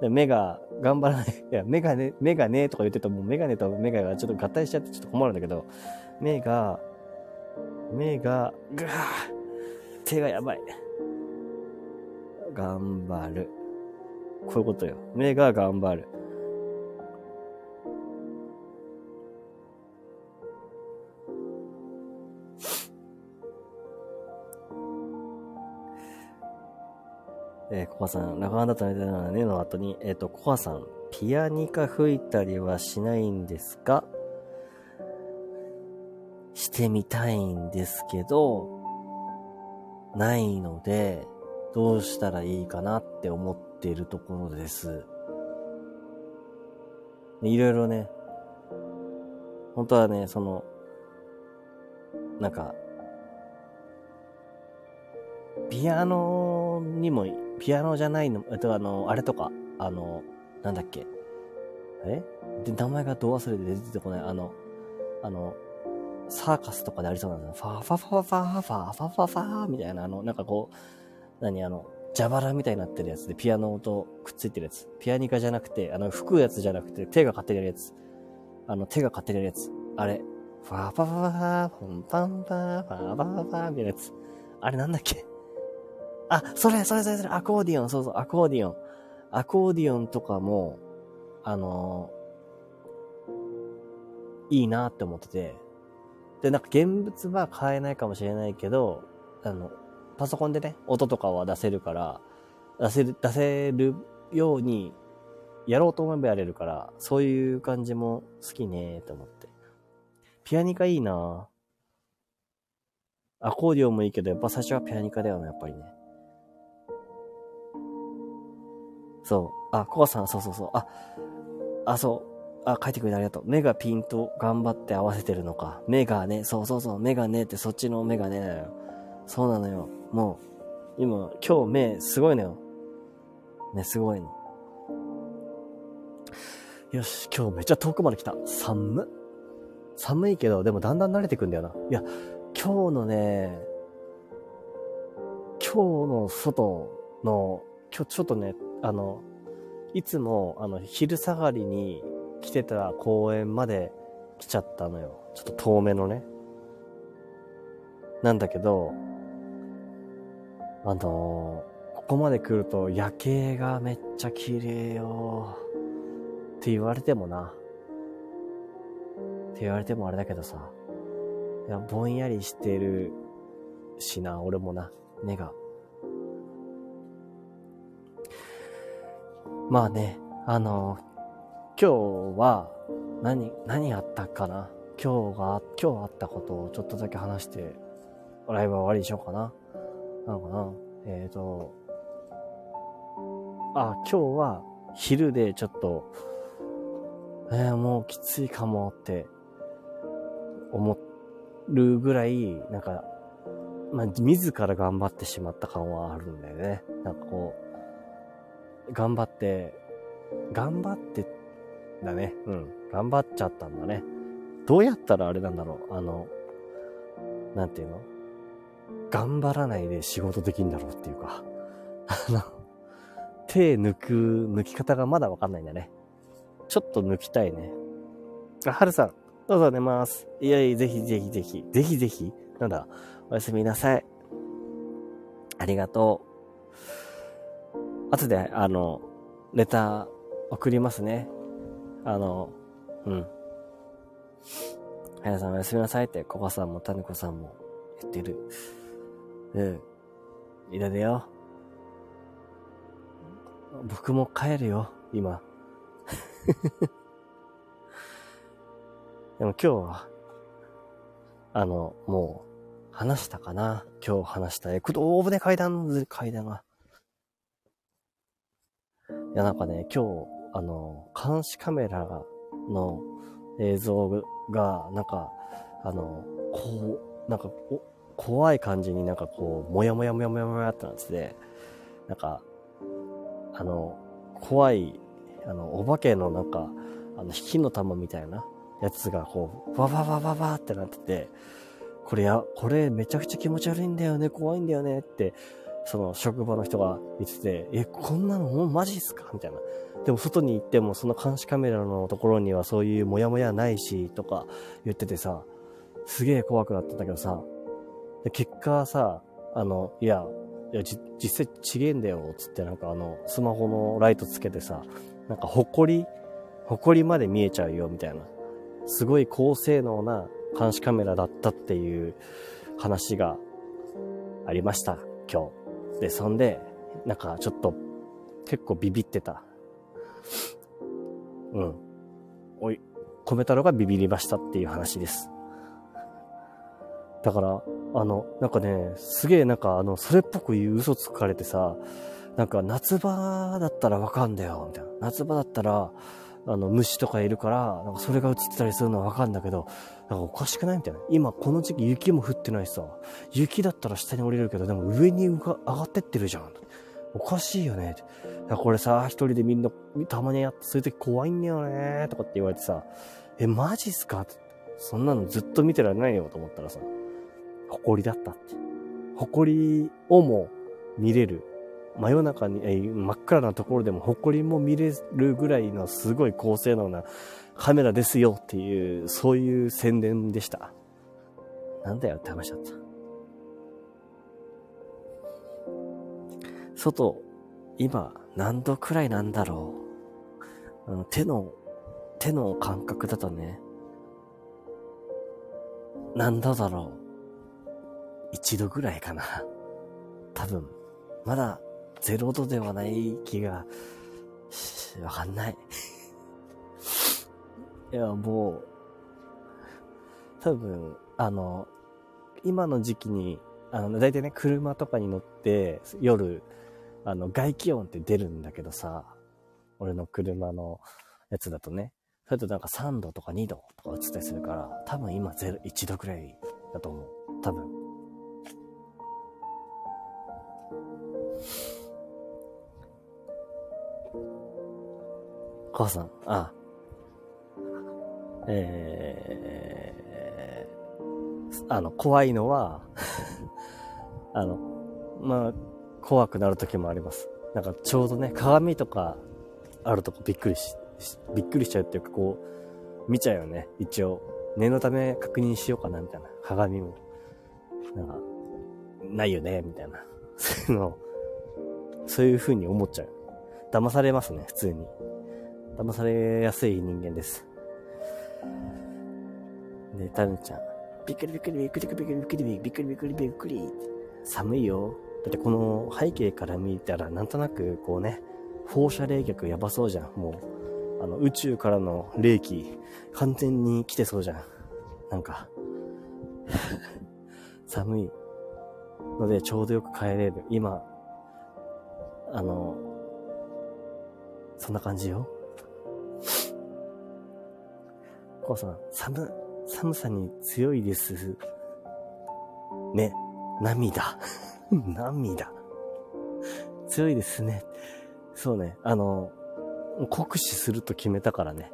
で目が頑張らない。いや、目がね、目がねとか言ってたらもうメガネとメガがちょっと合体しちゃってちょっと困るんだけど、目が、目が、ぐー手がやばい。頑張る。こういうことよ。目が頑張る。えー、コアさん、楽観だったみたいねの後に、えっ、ー、と、コアさん、ピアニカ吹いたりはしないんですか？してみたいんですけど、ないので、どうしたらいいかなって思っているところです。いろいろね、本当はね、その、なんか、ピアノにも、ピアノじゃないの、えっと、あの、あれとか、あの、なんだっけ。え？で、名前がど忘れて出てこない。あの、あの、サーカスとかでありそうなんだファーファファファーファーファファファーみたいな、あの、なんかこう、何あの、蛇腹みたいになってるやつで、ピアノとくっついてるやつ。ピアニカじゃなくて、あの、吹くやつじゃなくて、手が勝手にやるやつ。あの、手が勝手にやるやつ。あれ。ファーファファファー、フォンパンパー、ファーファファファーみたいなやつ。あれなんだっけ？あ、それ、それ、それ、それ、アコーディオン、そうそう、アコーディオン。アコーディオンとかも、あのー、いいなって思ってて。で、なんか現物は買えないかもしれないけど、あの、パソコンでね、音とかは出せるから、出せる、出せるように、やろうと思えばやれるから、そういう感じも好きねと思って。ピアニカいいなアコーディオンもいいけど、やっぱ最初はピアニカだよね、やっぱりね。そう。あ、コアさん、そうそうそう。あ、あ、そう。あ、書いてくれてありがとう。目がピンと頑張って合わせてるのか。目がね、そうそうそう、目がねってそっちの目がねだよ。そうなのよ。もう、今、今日目すごいのよ。ね、すごいの。よし、今日めっちゃ遠くまで来た。寒寒いけど、でもだんだん慣れてくんだよな。いや、今日のね、今日の外の、今日ちょっとね、あの、いつも、あの、昼下がりに来てた公園まで来ちゃったのよ。ちょっと遠めのね。なんだけど、あのー、ここまで来ると夜景がめっちゃ綺麗よ。って言われてもな。って言われてもあれだけどさ。いや、ぼんやりしてるしな、俺もな、目が。まあね、あの、今日は何、何あったかな？今日が、今日あったことをちょっとだけ話して、ライブは終わりにしようかな。なのかな？えっ、ー、と、あ、今日は昼でちょっと、えー、もうきついかもって思るぐらい、なんか、まあ、自ら頑張ってしまった感はあるんだよね。なんかこう、頑張って、頑張ってだね。うん。頑張っちゃったんだね。どうやったらあれなんだろう？あの、なんていうの？頑張らないで仕事できんだろうっていうか。あの、手抜く、抜き方がまだわかんないんだね。ちょっと抜きたいね。あ、はるさん、どうぞ寝ます。いやいや、ぜひぜひぜひ、ぜひぜひ、なんだ、おやすみなさい。ありがとう。後で、あの、レター送りますね。あの、うん。はやさんおやすみなさいって、ココさんもタネコさんも言ってる。うん。いらでよ。僕も帰るよ、今。でも今日は、あの、もう、話したかな？今日話したえ、大船階段階段が。いや、なんかね、今日、あの、監視カメラの映像が、なんか、あの、こう、なんか、怖い感じになんかこう、もやもやもやもやもやってなってて、なんか、あの、怖い、あの、お化けのなんか、あの、引きの玉みたいなやつがこう、わわわわわってなってて、これや、これめちゃくちゃ気持ち悪いんだよね、怖いんだよねってその職場の人が言ってて、え、こんなのもうマジっすか？みたいな。でも外に行ってもその監視カメラのところにはそういうモヤモヤないし、とか言っててさ、すげえ怖くなったんだけどさ、で結果さ、あの、いや、いや、じ実際ちげえんだよ、つってなんかあの、スマホのライトつけてさ、なんか埃、埃まで見えちゃうよ、みたいな。すごい高性能な監視カメラだったっていう話がありました、今日。で、そんで、なんかちょっと結構ビビってた。うん。おい、米太郎がビビりましたっていう話です。だから、あの、なんかね、すげえなんかあの、それっぽく言う嘘つかれてさ、なんか夏場だったらわかんだよ、みたいな。夏場だったら、あの、虫とかいるから、なんかそれが映ってたりするのはわかるんだけど、なんかおかしくない？みたいな。今この時期雪も降ってないしさ、雪だったら下に降りれるけど、でも上に上がってってるじゃん。おかしいよね。これさ、一人でみんな、たまにやって、そういう時怖いんだよね。とかって言われてさ、え、マジっすか？そんなのずっと見てられないよと思ったらさ、誇りだったって。誇りをも見れる。真夜中に、え真っ暗なところでも誇りも見れるぐらいのすごい高性能なカメラですよっていう、そういう宣伝でした。なんだよって話だった。外、今何度くらいなんだろう。あの手の、手の感覚だとね、何度だろう。1度ぐらいかな。多分、まだ0度ではない気が、わかんない。いや、もう、多分、あの、今の時期に、あの、だいたいね、車とかに乗って、夜、あの、外気温って出るんだけどさ、俺の車のやつだとね、それとなんか3度とか2度とか映ったりするから、多分今0、1度くらいだと思う。多分。母さん、あ、えー、あの、怖いのは あの、まあ、怖くなる時もあります。なんかちょうどね、鏡とかあるとこびっくりし、びっくりしちゃうっていうかこう、見ちゃうよね。一応。念のため確認しようかな、みたいな。鏡も。なんか、ないよね、みたいな。そういうの、そういう風に思っちゃう。騙されますね、普通に。騙されやすい人間です。で、タヌちゃん。びっくりびっくりびっくりびっくりびっくりびっくりびっくりびっくり。寒いよ。だってこの背景から見たらなんとなくこうね、放射冷却やばそうじゃん。もう、あの宇宙からの冷気、完全に来てそうじゃん。なんか 寒いのでちょうどよく帰れる。今、あの、そんな感じよ。さん、寒、寒さに強いです。ね、涙。涙。強いですね。そうね、あの、酷使すると決めたからね。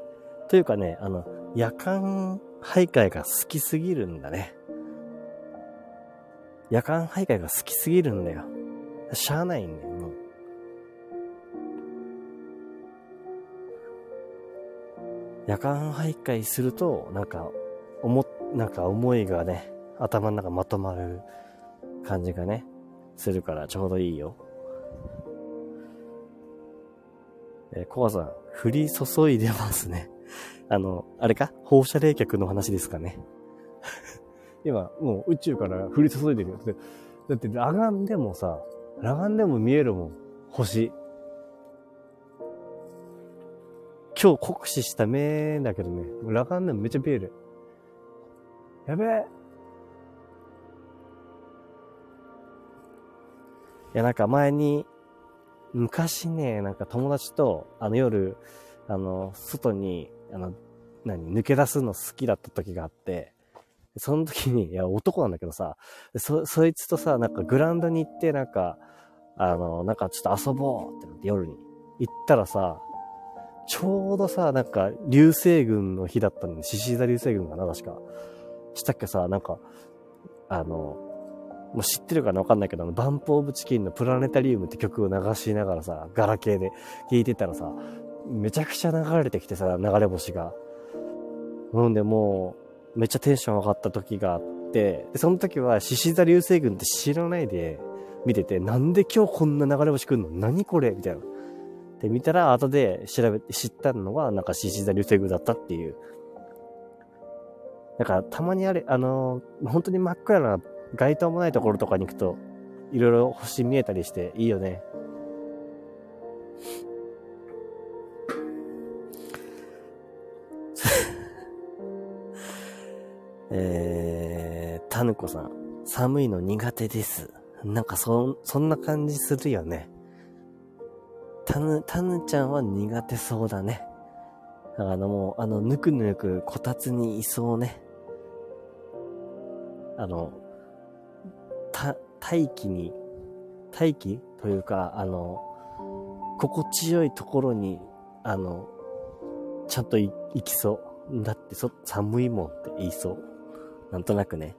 というかね、あの、夜間徘徊が好きすぎるんだね。夜間徘徊が好きすぎるんだよ。しゃあないんだよ、夜間徘徊すると、なんか、思、なんか思いがね、頭の中まとまる感じがね、するからちょうどいいよ。えー、コアさん、降り注いでますね。あの、あれか？放射冷却の話ですかね。今、もう宇宙から降り注いでるよ。だって裸眼でもさ、裸眼でも見えるもん。星。今日酷使した目だけどね、裸眼でもめっちゃ見える。やべえ。いや、なんか前に、昔ね、なんか友達と、あの夜、あの、外に、あの、何、抜け出すの好きだった時があって、その時に、いや、男なんだけどさ、そ、そいつとさ、なんかグラウンドに行って、なんか、あの、なんかちょっと遊ぼうってなって夜に行ったらさ、ちょうどさ、なんか、流星群の日だったんで、獅子座流星群かな、確か。したっけさ、なんか、あの、もう知ってるかなわかんないけど、バンプオブチキンのプラネタリウムって曲を流しながらさ、ガラケーで聴いてたらさ、めちゃくちゃ流れてきてさ、流れ星が。ほんでもう、めっちゃテンション上がった時があって、で、その時は獅子座流星群って知らないで見てて、なんで今日こんな流れ星来んの？何これ？みたいな。で、見たら後で調べて知ったのが、なんか獅子座流星群だったっていう。だからたまにあれ、あのー、本当に真っ暗な街灯もないところとかに行くと、いろいろ星見えたりしていいよね。えー、タヌコさん、寒いの苦手です。なんかそ、そんな感じするよね。タヌ、タヌちゃんは苦手そうだね。あのもう、あの、ぬくぬくこたつにいそうね。あの、た、大気に、大気？というか、あの、心地よいところに、あの、ちゃんと行きそう。だってそ、寒いもんって言いそう。なんとなくね。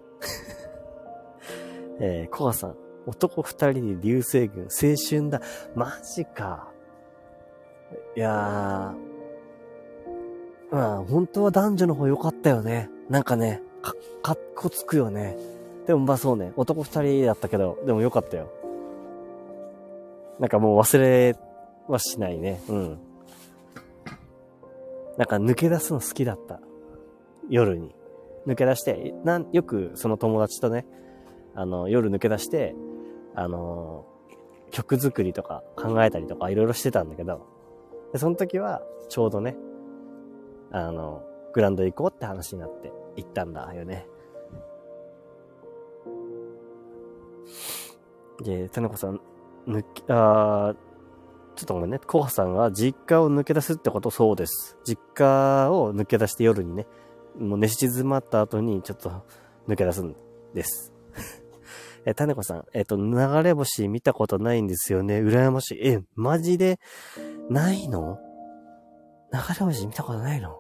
えー、コアさん。男二人で流星群、青春だ。マジか。いやー。まあ、本当は男女の方良かったよね。なんかね、か、かっこつくよね。でもまあそうね、男二人だったけど、でも良かったよ。なんかもう忘れはしないね。うん。なんか抜け出すの好きだった。夜に。抜け出して、なん、よくその友達とね、あの、夜抜け出して、あの、曲作りとか考えたりとかいろいろしてたんだけど、で、その時はちょうどね、あの、グランド行こうって話になって行ったんだよね。で、田中さん、抜き、あちょっとごめんね。コハさんは実家を抜け出すってことそうです。実家を抜け出して夜にね、もう寝静まった後にちょっと抜け出すんです。え、種子さん、えっ、と、流れ星見たことないんですよね。羨ましい。え、マジで、ないの？流れ星見たことないの？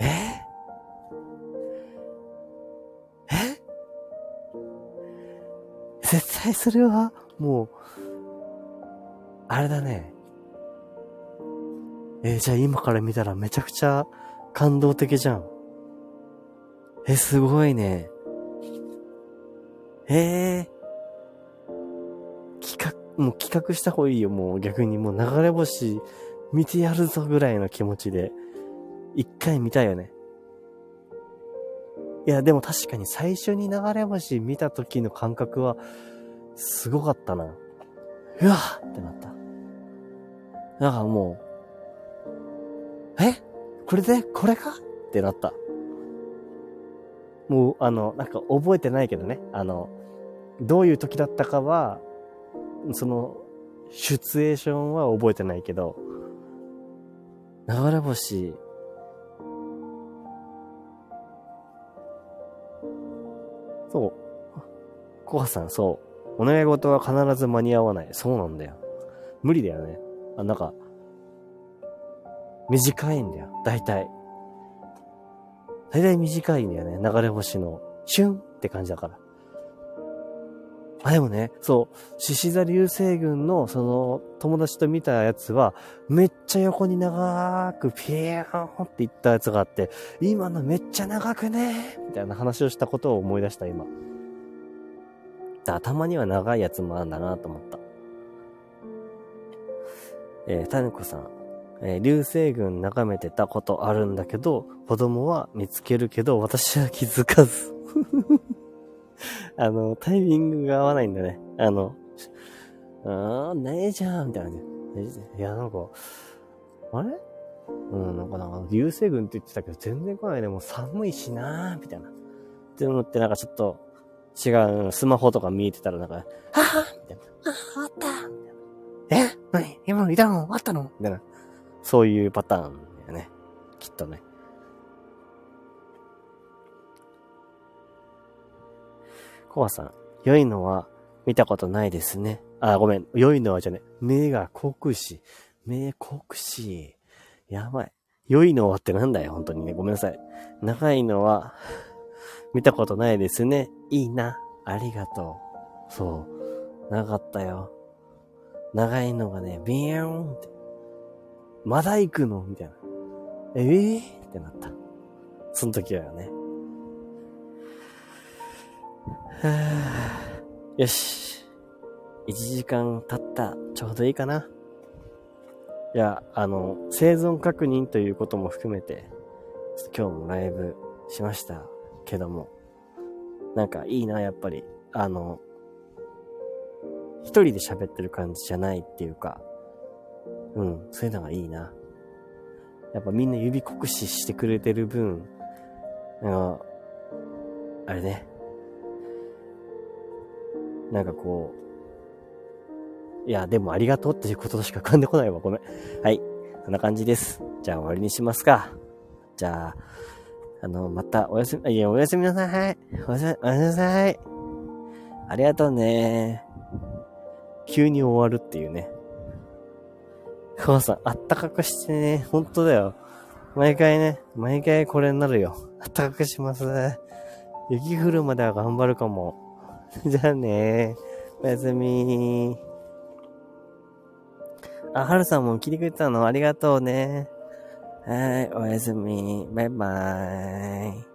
え？え？絶対それは、もう、あれだね。え、じゃあ今から見たらめちゃくちゃ感動的じゃん。え、すごいね。ええ、企画、もう企画した方がいいよ。もう逆にもう流れ星見てやるぞぐらいの気持ちで。一回見たいよね。いや、でも確かに最初に流れ星見た時の感覚は、すごかったな。うわってなった。だかもう、え？これで？これか？ってなった。もう、あの、なんか覚えてないけどね。あの、どういう時だったかは、その、シチュエーションは覚えてないけど、流れ星、そう。コハさん、そう。お願い事は必ず間に合わない。そうなんだよ。無理だよね。あ、なんか、短いんだよ。大体。大体短いんだよね。流れ星の、シュンって感じだから。あ、でもね、そう、獅子座流星群の、その、友達と見たやつは、めっちゃ横に長く、ピーンっていったやつがあって、今のめっちゃ長くねみたいな話をしたことを思い出した、今。頭には長いやつもあるんだなと思った。えー、タヌコさん。えー、流星群眺めてたことあるんだけど、子供は見つけるけど、私は気づかず。あの、タイミングが合わないんだね。あの、あー、ねえじゃん、みたいなね。いや、なんか、あれ？うん、なんかなんか、流星群って言ってたけど、全然来ないね。もう寒いしなー、みたいな。って思って、なんかちょっと、違う、スマホとか見えてたら、なんか、はぁみたいな。あ、終わったえ？何？今いたの？終わったの？みたいな。そういうパターンだよね。きっとね。コアさん、良いのは見たことないですね。あ、ごめん。良いのはじゃね。目が酷し。目酷し。やばい。良いのはってなんだよ、本当にね。ごめんなさい。長いのは見たことないですね。いいな。ありがとう。そう。なかったよ。長いのがね、ビヨーンって。まだ行くのみたいな。ええー、ってなった。その時はよね。はぁ。よし。1時間経った。ちょうどいいかな。いや、あの、生存確認ということも含めて、今日もライブしましたけども、なんかいいな、やっぱり。あの、一人で喋ってる感じじゃないっていうか、うん、そういうのがいいな。やっぱみんな指酷使してくれてる分、あの、あれね。なんかこう、いや、でもありがとうっていうことしか浮かんでこないわ。ごめん。はい。そんな感じです。じゃあ終わりにしますか。じゃあ、あの、またおやすみ、いや、おやすみなさい。おやすみ、おやすみなさい。ありがとうね。急に終わるっていうね。母さん、あったかくしてね。ほんとだよ。毎回ね、毎回これになるよ。あったかくします。雪降るまでは頑張るかも。じゃあね。おやすみあ、はるさんも聞いてくれたの？ありがとうね。はい、おやすみ。バイバーイ。